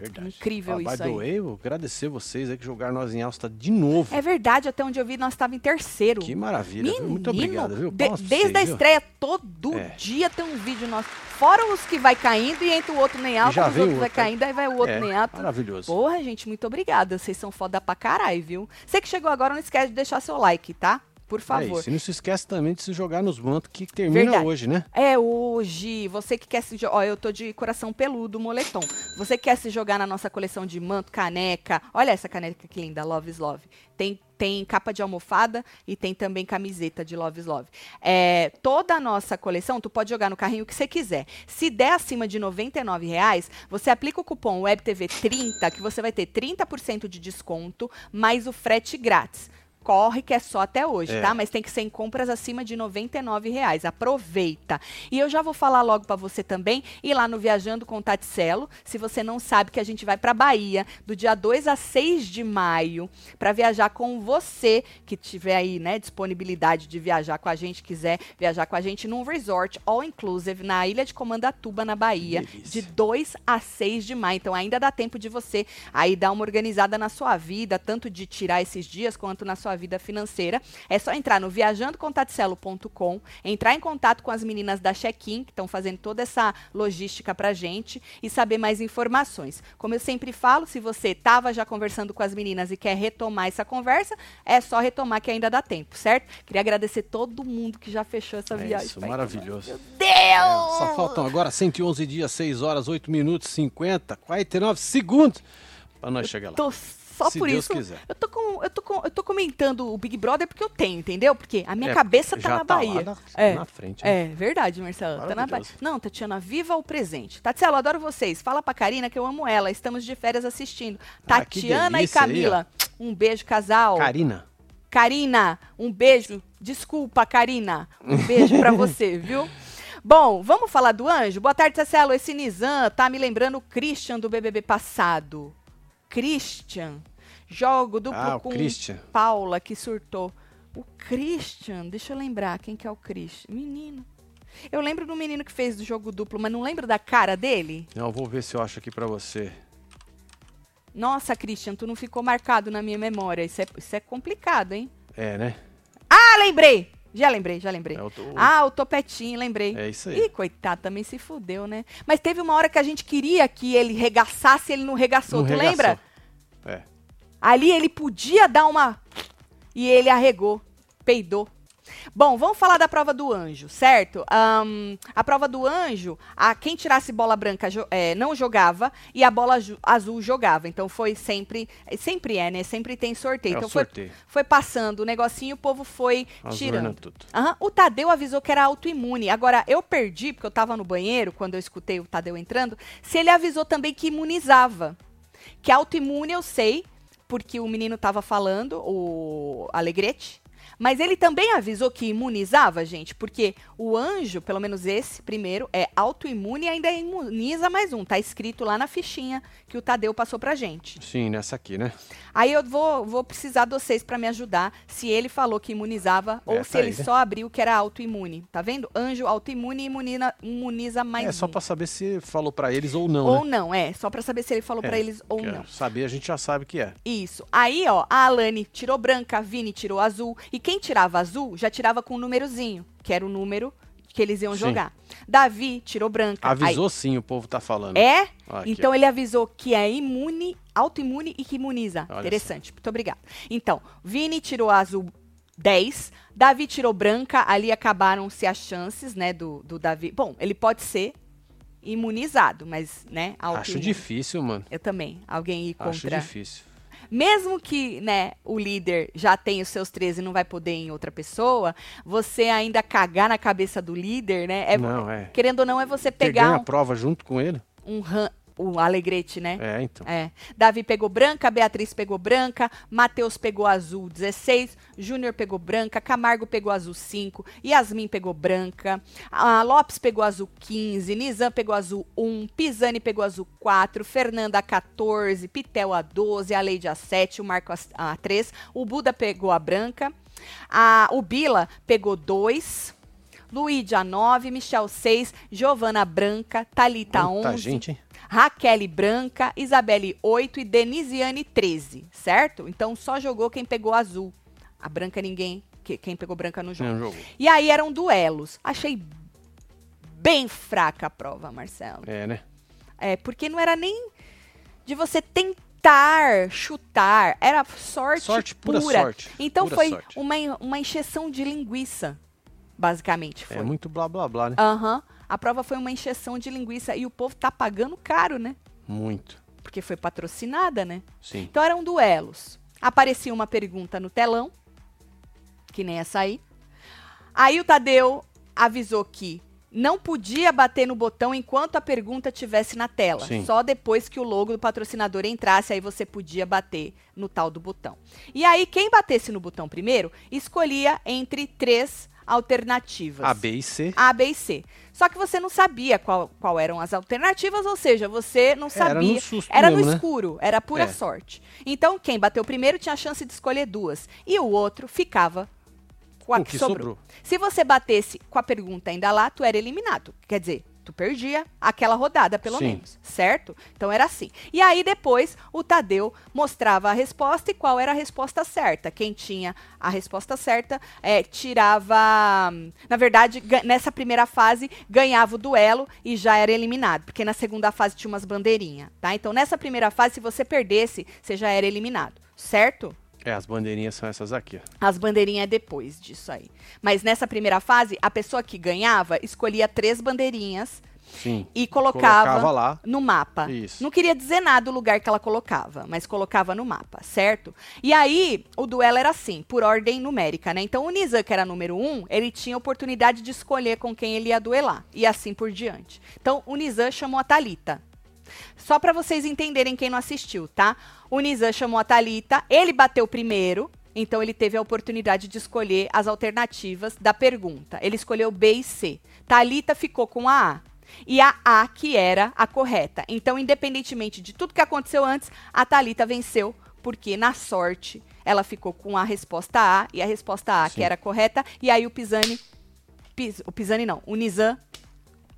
Verdade. incrível ah, isso by aí. the way, eu agradecer vocês aí que jogaram nós em Alsta de novo. É verdade, até onde eu vi, nós estávamos em terceiro. Que maravilha, viu? Muito Menino, obrigado, viu? de- desde a viu? estreia, todo É. dia tem um vídeo nosso. Fora os que vai caindo e entra o outro nem alto, os outros vai outro, né? caindo, aí vai o outro É, nem alto. Maravilhoso. Porra, gente, muito obrigada. Vocês são foda pra caralho, viu? Você que chegou agora, não esquece de deixar seu like, tá? Por É favor. isso. E não se esquece também de se jogar nos mantos que termina Verdade. hoje, né? É hoje. Você que quer se jogar. Ó, eu tô de coração peludo, moletom. Você que quer se jogar na nossa coleção de manto, caneca. Olha essa caneca que linda, Love is Love. Tem, tem capa de almofada e tem também camiseta de Love is Love. É, toda a nossa coleção, tu pode jogar no carrinho que você quiser. Se der acima de 99 reais, você aplica o cupom WebTV30, que você vai ter 30% de desconto, mais o frete grátis. Corre que é só até hoje, É. tá? Mas tem que ser em compras acima de 99 reais. Aproveita. E eu já vou falar logo pra você também ir lá no Viajando com Taticelo. Se você não sabe que a gente vai pra Bahia do dia 2 a 6 de maio pra viajar com você que tiver aí, né, disponibilidade de viajar com a gente, quiser viajar com a gente num resort all inclusive na Ilha de Comandatuba, na Bahia, de 2 a 6 de maio. Então ainda dá tempo de você aí dar uma organizada na sua vida, tanto de tirar esses dias quanto na sua vida financeira. É só entrar no viajandocontaticelo.com, entrar em contato com as meninas da Check-in, que estão fazendo toda essa logística pra gente e saber mais informações. Como eu sempre falo, se você estava já conversando com as meninas e quer retomar essa conversa, é só retomar que ainda dá tempo, certo? Queria agradecer todo mundo que já fechou essa É viagem. isso, maravilhoso. Deus! É, só faltam agora 111 dias, 6 horas, 8 minutos, 50, 49 segundos pra nós chegar lá. Tô só Se por Deus isso. quiser. Eu tô, com, eu, tô com, eu tô comentando o Big Brother porque eu tenho, entendeu? Porque a minha É, cabeça tá na tá Bahia. na- é. na frente, né? É, verdade, Marcelo. Tá na Bahia. Não, Tatiana, viva o presente. Tatiana, adoro vocês. Fala pra Karina que eu amo ela. Estamos de férias assistindo. Ah, Tatiana e delícia aí, Camila. um beijo, casal. Karina. Karina, um beijo. Desculpa, Karina. Um beijo pra você, viu? Bom, vamos falar do anjo? Boa tarde, Cecelo. Esse Nizam tá me lembrando o Christian do BBB passado. Christian. Jogo duplo Ah, com Christian. Paula, que surtou. O Christian, deixa eu lembrar quem que é o Christian. Menino. Eu lembro do menino que fez do jogo duplo, mas não lembro da cara dele. Não, eu vou ver se eu acho aqui pra você. Nossa, Christian, tu não ficou marcado na minha memória. Isso é, isso é complicado, hein? É, né? Ah, lembrei! Já lembrei, já lembrei. É o- Ah, o topetinho, lembrei. é isso aí. Ih, coitado, também se fudeu, né? Mas teve uma hora que a gente queria que ele regaçasse, ele não regaçou. Não tu regaçou. lembra? É. Ali ele podia dar uma. E ele arregou, peidou. Bom, vamos falar da prova do anjo, certo? Ahn, a prova do anjo, a, quem tirasse bola branca jo- é, não jogava e a bola azul jogava. Então foi sempre. Sempre é, né? Sempre tem sorteio. É então foi, sorteio. foi passando o negocinho, o povo foi As tirando. urnas tudo. Aham, O Tadeu avisou que era autoimune. Agora, eu perdi, porque eu tava no banheiro quando eu escutei o Tadeu entrando, se ele avisou também que imunizava. Que autoimune eu sei, porque o menino tava falando, o Alegrete. Mas ele também avisou que imunizava, gente, porque o anjo, pelo menos esse primeiro, é autoimune e ainda imuniza mais um. Tá escrito lá na fichinha que o Tadeu passou pra gente. Sim, nessa aqui, né? Aí eu vou, vou precisar de vocês para me ajudar se ele falou que imunizava ou se ele aí, né? só abriu que era autoimune. Tá vendo? Anjo autoimune e imuniza, mais é só um. pra saber se falou pra eles ou não, Ou né? não, é. Só para saber se ele falou É, pra eles ou Quero não. Saber, a gente já sabe que é. Isso. Aí, ó, a Alane tirou branca, a Vini tirou azul. E quem tirava azul já tirava com um númerozinho, que era o número que eles iam Sim. jogar. Davi tirou branca. Aí- Avisou sim, o povo tá falando. É? Aqui, então ele avisou que é imune, autoimune e que imuniza. Olha Interessante. Muito obrigada. Então, Vini tirou azul 10, Davi tirou branca, ali acabaram-se as chances, né, do, do Davi. Bom, ele pode ser imunizado, mas, né, Acho autoimune. difícil, mano. Eu também. Alguém ir Acho contra. difícil. Mesmo que, né, o líder já tenha os seus 13 e não vai poder em outra pessoa, você ainda cagar na cabeça do líder, né? É, não, é. Querendo ou não, é você Quem ganha pegar a prova junto com ele? um, um, ran- o alegrete, né? É, então. É. Davi pegou branca, Beatriz pegou branca, Matheus pegou azul 16, Júnior pegou branca, Camargo pegou azul 5, Yasmin pegou branca, a Lopes pegou azul 15, Nizam pegou azul 1, Pisani pegou azul 4, Fernanda a 14, Pitel a 12, a Leide a 7, o Marco a, a 3, o Buda pegou a branca, a, o Bila pegou 2. Luíde a 9, Michel 6, Giovana branca, Talita Muita 11, gente, hein? Raquel Branca, Isabelle 8 e Denisiane 13, certo? Então só jogou quem pegou azul. A branca ninguém, que- quem pegou branca no jogo. Não jogou. E aí eram duelos. Achei bem fraca a prova, Marcelo. É, né? É, porque não era nem de você tentar chutar, era sorte, Sorte, pura, pura. sorte. Então Pura foi sorte. uma, uma encheção de linguiça, basicamente foi. É muito blá blá blá, né? Aham. A prova foi uma encheção de linguiça e o povo tá pagando caro, né? Muito. Porque foi patrocinada, né? Sim. Então eram duelos. Aparecia uma pergunta no telão, que nem essa aí. Aí o Tadeu avisou que não podia bater no botão enquanto a pergunta estivesse na tela. Sim. Só depois que o logo do patrocinador entrasse, aí você podia bater no tal do botão. E aí, quem batesse no botão primeiro, escolhia entre três alternativas. A, B e C. A, B e C. Só que você não sabia qual, qual eram as alternativas, ou seja, você não Era sabia. no susto Era mesmo, no né? escuro, era pura É. sorte. Então, quem bateu primeiro tinha a chance de escolher duas. E o outro ficava com a o que que sobrou. sobrou. Se você batesse com a pergunta ainda lá, tu era eliminado. Quer dizer, tu perdia aquela rodada, pelo Sim. menos. Certo? Então era assim. E aí depois o Tadeu mostrava a resposta e qual era a resposta certa. Quem tinha a resposta certa é, tirava. Na verdade, nessa primeira fase, ganhava o duelo e já era eliminado. Porque na segunda fase tinha umas bandeirinhas, tá? Então nessa primeira fase, se você perdesse, você já era eliminado. Certo? É, as bandeirinhas são essas aqui. As bandeirinhas é depois disso aí. Mas nessa primeira fase, a pessoa que ganhava escolhia três bandeirinhas Sim. e colocava, Colocava lá. no mapa. Isso. Não queria dizer nada o lugar que ela colocava, mas colocava no mapa, certo? E aí, o duelo era assim, por ordem numérica, né? Então, o Nizam, que era número um, ele tinha a oportunidade de escolher com quem ele ia duelar. E assim por diante. Então, o Nizam chamou a Thalita. Só para vocês entenderem quem não assistiu, tá? O Nizam chamou a Thalita, ele bateu primeiro, então ele teve a oportunidade de escolher as alternativas da pergunta. Ele escolheu B e C. Thalita ficou com a A. E a A que era a correta. Então, independentemente de tudo que aconteceu antes, a Thalita venceu porque na sorte ela ficou com a resposta A e a resposta A Sim. que era correta e aí o Pisani Pis- o Pisani não, o Nizam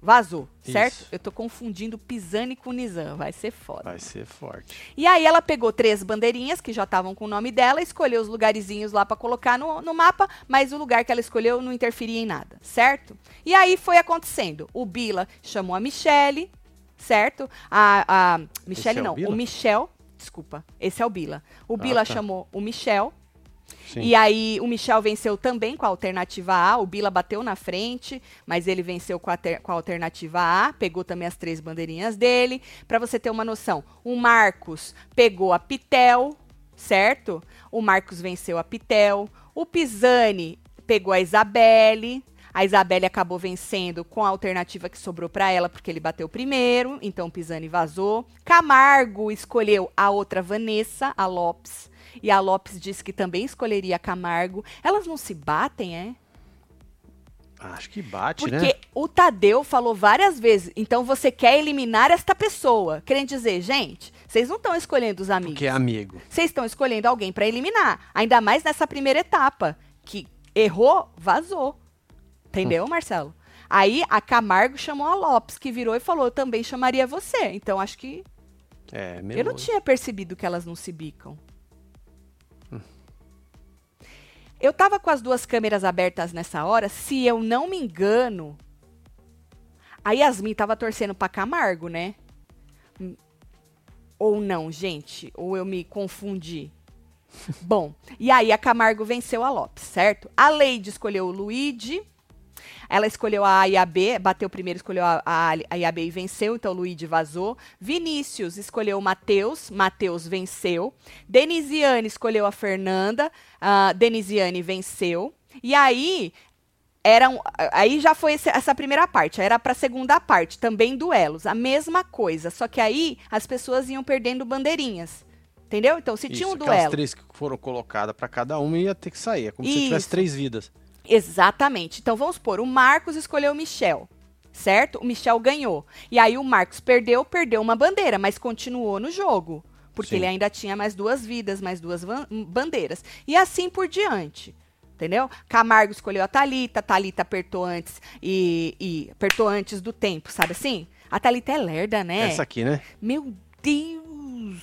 vazou, certo? Isso. Eu tô confundindo Pisani com Nizam, vai ser foda. Vai ser forte. E aí ela pegou três bandeirinhas que já estavam com o nome dela, escolheu os lugarzinhos lá pra colocar no, no mapa, mas o lugar que ela escolheu não interferia em nada, certo? E aí foi acontecendo. O Bila chamou a Michelle, certo? A, a Michelle é o não, Bila? o Michel, desculpa, esse é o Bila. O Ah, Bila tá. chamou o Michel, Sim. e aí o Michel venceu também com a alternativa A, o Bila bateu na frente, mas ele venceu com a, ter- com a alternativa A, pegou também as três bandeirinhas dele. Pra você ter uma noção, o Marcos pegou a Pitel, certo? O Marcos venceu a Pitel. O Pisani pegou a Isabelle. A Isabelle acabou vencendo com a alternativa que sobrou pra ela, porque ele bateu primeiro, então Pisani vazou. Camargo escolheu a outra Vanessa, a Lopes. E a Lopes disse que também escolheria a Camargo. Elas não se batem, é? Acho que bate, Porque né? o Tadeu falou várias vezes, então você quer eliminar esta pessoa. Querendo dizer, gente, vocês não estão escolhendo os amigos. Porque é amigo. Vocês estão escolhendo alguém pra eliminar. Ainda mais nessa primeira etapa. Que errou, vazou. Entendeu, Marcelo? Aí a Camargo chamou a Lopes, que virou e falou: Eu também chamaria você. Então acho que. É, Eu não tinha percebido que elas não se bicam. Eu tava com as duas câmeras abertas nessa hora, se eu não me engano. A Yasmin tava torcendo pra Camargo, né? Ou não, gente? Ou eu me confundi? Bom, e aí a Camargo venceu a Lopes, certo? A Leide escolheu o Luigi. Ela escolheu a A e a B, bateu primeiro, escolheu a, a, a e a B e venceu, então o Luigi vazou. Vinícius escolheu o Matheus, Matheus venceu. Denisiane escolheu a Fernanda, a Denisiane venceu. E aí, eram, aí já foi essa primeira parte, era pra segunda parte, também duelos, a mesma coisa, só que aí as pessoas iam perdendo bandeirinhas. Entendeu? Então, se tinha um Isso, duelo. três que foram colocadas pra cada uma ia ter que sair. É como se tivesse Isso. três vidas. Exatamente. Então vamos supor, o Marcos escolheu o Michel, certo? O Michel ganhou. E aí o Marcos perdeu, perdeu uma bandeira, mas continuou no jogo. Porque Sim. ele ainda tinha mais duas vidas, mais duas bandeiras. E assim por diante. Entendeu? Camargo escolheu a Thalita, a Thalita apertou antes e, e apertou antes do tempo, sabe assim? A Thalita é lerda, né? Essa aqui, né? Meu Deus!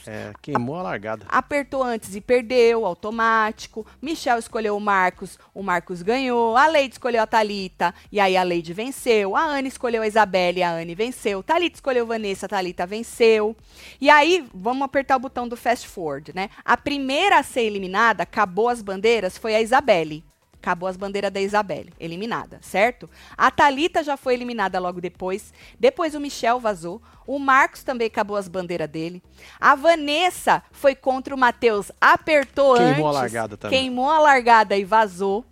É, queimou a largada. apertou antes e perdeu, automático. Michel escolheu o Marcos, o Marcos ganhou. A Leide escolheu a Talita e aí a Leide venceu. A Anne escolheu a Isabelle, a Anne venceu. Talita escolheu Vanessa, a Talita venceu. E aí, vamos apertar o botão do fast forward, né? A primeira a ser eliminada, acabou as bandeiras, foi a Isabelle. Acabou as bandeiras da Isabelle, eliminada, certo? A Talita já foi eliminada logo depois. Depois o Michel vazou. O Marcos também acabou as bandeiras dele. A Vanessa foi contra o Matheus, apertou antes. Queimou a largada também. Queimou a largada e vazou.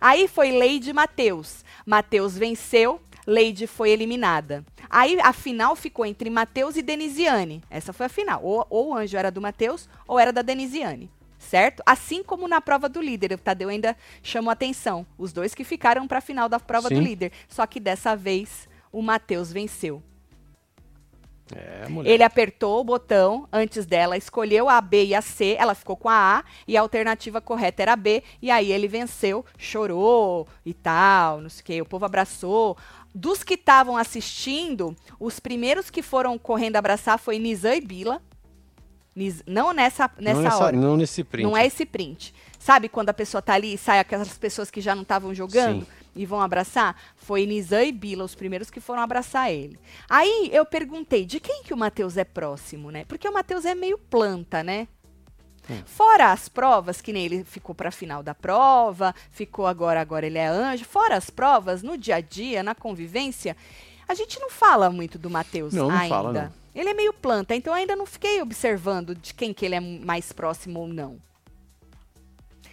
Aí foi Leide e Matheus. Matheus venceu, Leide foi eliminada. Aí a final ficou entre Matheus e Denisiane. Essa foi a final. Ou, ou o anjo era do Matheus ou era da Denisiane. Certo? Assim como na prova do líder, o Tadeu ainda chamou atenção. Os dois que ficaram para a final da prova do Sim. líder. Só que dessa vez o Matheus venceu. É. Ele apertou o botão antes dela, escolheu a B e a C, ela ficou com a A e a alternativa correta era a B, e aí ele venceu, chorou e tal, não sei o que, o povo abraçou. Dos que estavam assistindo, os primeiros que foram correndo abraçar foi Nizam e Bila. Não nessa, nessa não, nessa- hora. não nesse print. Não é esse print. Sabe quando a pessoa tá ali e sai aquelas pessoas que já não estavam jogando Sim. e vão abraçar? Foi Nizam e Bila os primeiros que foram abraçar ele. Aí eu perguntei de quem que o Matheus é próximo, né? Porque o Matheus é meio planta, né? Hum. Fora as provas, que nem ele ficou pra final da prova, ficou agora, agora ele é anjo. Fora as provas, no dia a dia, na convivência, a gente não fala muito do Matheus Não, não ainda. fala, não. Ele é meio planta, então eu ainda não fiquei observando de quem que ele é mais próximo ou não.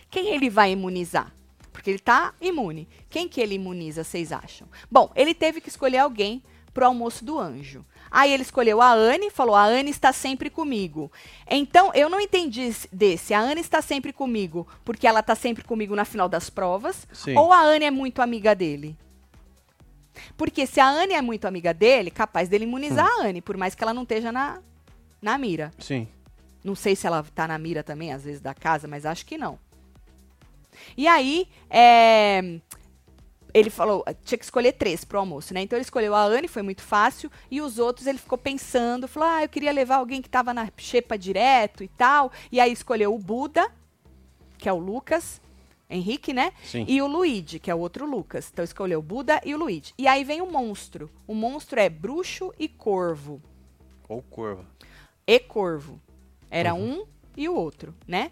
Quem ele vai imunizar? Porque ele tá imune. Quem que ele imuniza, vocês acham? Bom, ele teve que escolher alguém pro almoço do anjo. Aí ele escolheu a Anne, falou: "A Anne está sempre comigo". Então, eu não entendi esse- desse. A Anne está sempre comigo porque ela tá sempre comigo na final das provas, Sim. ou a Anne é muito amiga dele? Porque se a Anne é muito amiga dele, capaz dele imunizar a Anne, por mais que ela não esteja na, na mira. Sim. Não sei se ela tá na mira também, às vezes, da casa, mas acho que não. E aí, é, ele falou, tinha que escolher três pro almoço, né? Então ele escolheu a Anne, foi muito fácil, e os outros ele ficou pensando, falou, ah, eu queria levar alguém que tava na xepa direto e tal, e aí escolheu o Buda, que é o Lucas, Henrique, né? Sim. E o Luigi, que é o outro Lucas. Então escolheu o Buda e o Luigi. E aí vem o monstro. O monstro é bruxo e corvo. Ou curva. E corvo. Era um e o outro, né?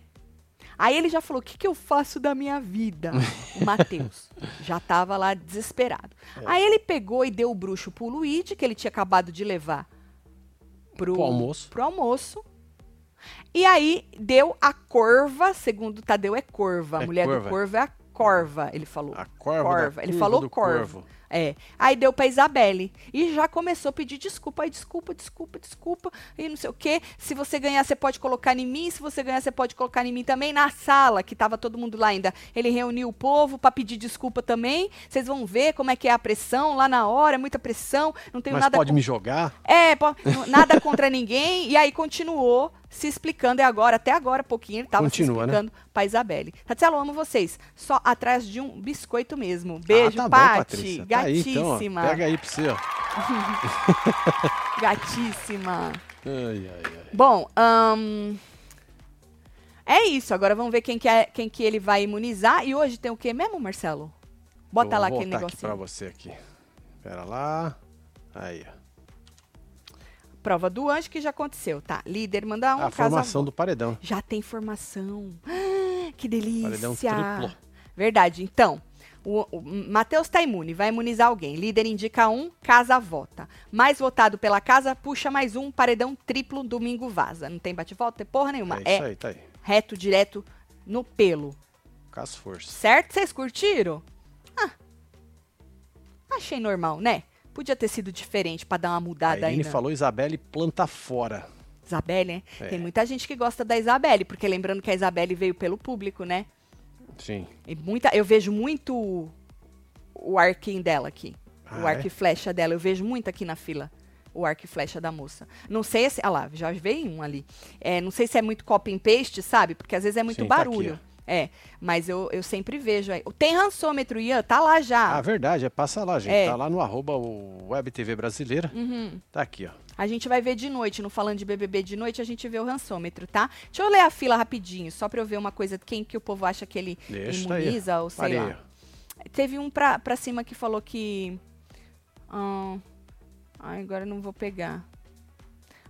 Aí ele já falou: o que, que eu faço da minha vida? o Matheus. Já tava lá desesperado. Aí ele pegou e deu o bruxo pro Luigi, que ele tinha acabado de levar pro, Pro almoço. pro almoço. E aí deu a corva, segundo o Tadeu é corva. A É mulher corva. do corvo é a corva, ele falou. A corva. Corva. Ele falou do corvo. É. Aí deu pra Isabelle. E já começou a pedir desculpa. Aí, desculpa, desculpa, desculpa. E não sei o quê. Se você ganhar, você pode colocar em mim. Se você ganhar, você pode colocar em mim também. Na sala, que tava todo mundo lá ainda. Ele reuniu o povo pra pedir desculpa também. Vocês vão ver como é que é a pressão lá na hora. É muita pressão. Não tenho Mas nada pode con- me jogar? é, n- nada contra ninguém. E aí continuou se explicando. E agora, até agora, pouquinho, ele tava Continua, se né? explicando pra Isabelle. Tatiana, eu amo vocês. Só atrás de um biscoito mesmo. Beijo, ah, tá Pati. Tá aí, então, ó. Pega aí pra você, ó. Gatíssima. Ai, ai, ai. Bom, ahn, é isso. Agora vamos ver quem que, é, quem que ele vai imunizar. E hoje tem o que mesmo, Marcelo? Bota lá aquele voltar aqui pra negocinho. você aqui. Pera lá. Aí, ó. Prova do anjo que já aconteceu, tá? Líder manda um, a formação do paredão. Já tem formação. Ah, que delícia. Paredão triplo. Verdade. Então, o, o Matheus tá imune, vai imunizar alguém. Líder indica um, casa vota. Mais votado pela casa, puxa mais um, paredão triplo, domingo vaza. Não tem bate-volta, tem porra nenhuma. É É, isso aí, tá aí. reto, direto, no pelo. Com as forças. Certo? Vocês curtiram? Ah, achei normal, né? Podia ter sido diferente pra dar uma mudada aí. Na- falou Isabelle planta fora. Isabelle, né? É. Tem muita gente que gosta da Isabelle, porque lembrando que a Isabelle veio pelo público, né? Sim. E muita, eu vejo muito o arquinho dela aqui. o Ah, arco é? e flecha dela. Eu vejo muito aqui na fila. O arco e flecha da moça. Não sei se. Ah lá, já veio um ali. É, não sei se é muito copy and paste, sabe? Porque às vezes é muito Sim, tá aqui, barulho. é, mas eu, eu sempre vejo aí. Tem rançômetro, Ian, tá lá já. Ah, verdade. É, passa lá, gente. É. Tá lá no arroba o Web TV Brasileira. Uhum. Tá aqui, ó. A gente vai ver de noite, no Falando de BBB de noite, a gente vê o rançômetro, tá? Deixa eu ler a fila rapidinho, só pra eu ver uma coisa, quem que o povo acha que ele Deixa tá aí. imuniza, ou sei aí, lá. Teve um pra, pra cima que falou que. ah, ai, agora eu não vou pegar.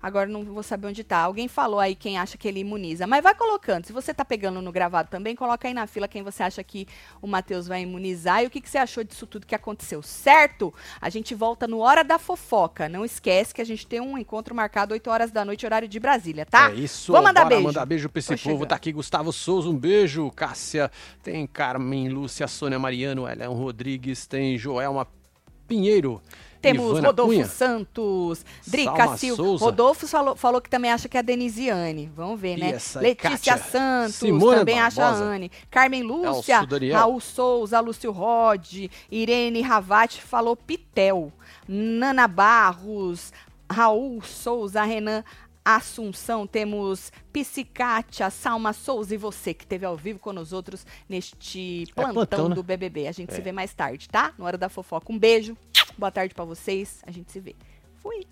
Agora não vou saber onde tá. Alguém falou aí quem acha que ele imuniza. Mas vai colocando. Se você tá pegando no gravado também, coloca aí na fila quem você acha que o Matheus vai imunizar e o que, que você achou disso tudo que aconteceu, certo? A gente volta no Hora da Fofoca. Não esquece que a gente tem um encontro marcado 8 horas da noite, horário de Brasília, tá? É isso. Vou mandar beijo. mandar beijo pra esse Tô povo. chegando. Tá aqui Gustavo Souza, um beijo. Cássia, tem Carmen, Lúcia, Sônia Mariano, Elian Rodrigues, tem Joelma Pinheiro. Temos Ivana Rodolfo Cunha. Santos, Drica Silva. Rodolfo falou, falou que também acha que é a Denisiane. Vamos ver, né? Letícia Kátia. Santos Simone também acha a Barbosa. Anne. Carmen Lúcia, Elcio. Raul Souza, Lúcio Rod, Irene Ravati falou Pitel. Nana Barros, Raul Souza, Renan Assunção, temos Psicatia, Salma Souza e você que esteve ao vivo com nós outros neste É plantão, plantão, né? do BBB. A gente É. se vê mais tarde, tá? Na hora da fofoca. Um beijo, Boa tarde para vocês. A gente se vê. Fui.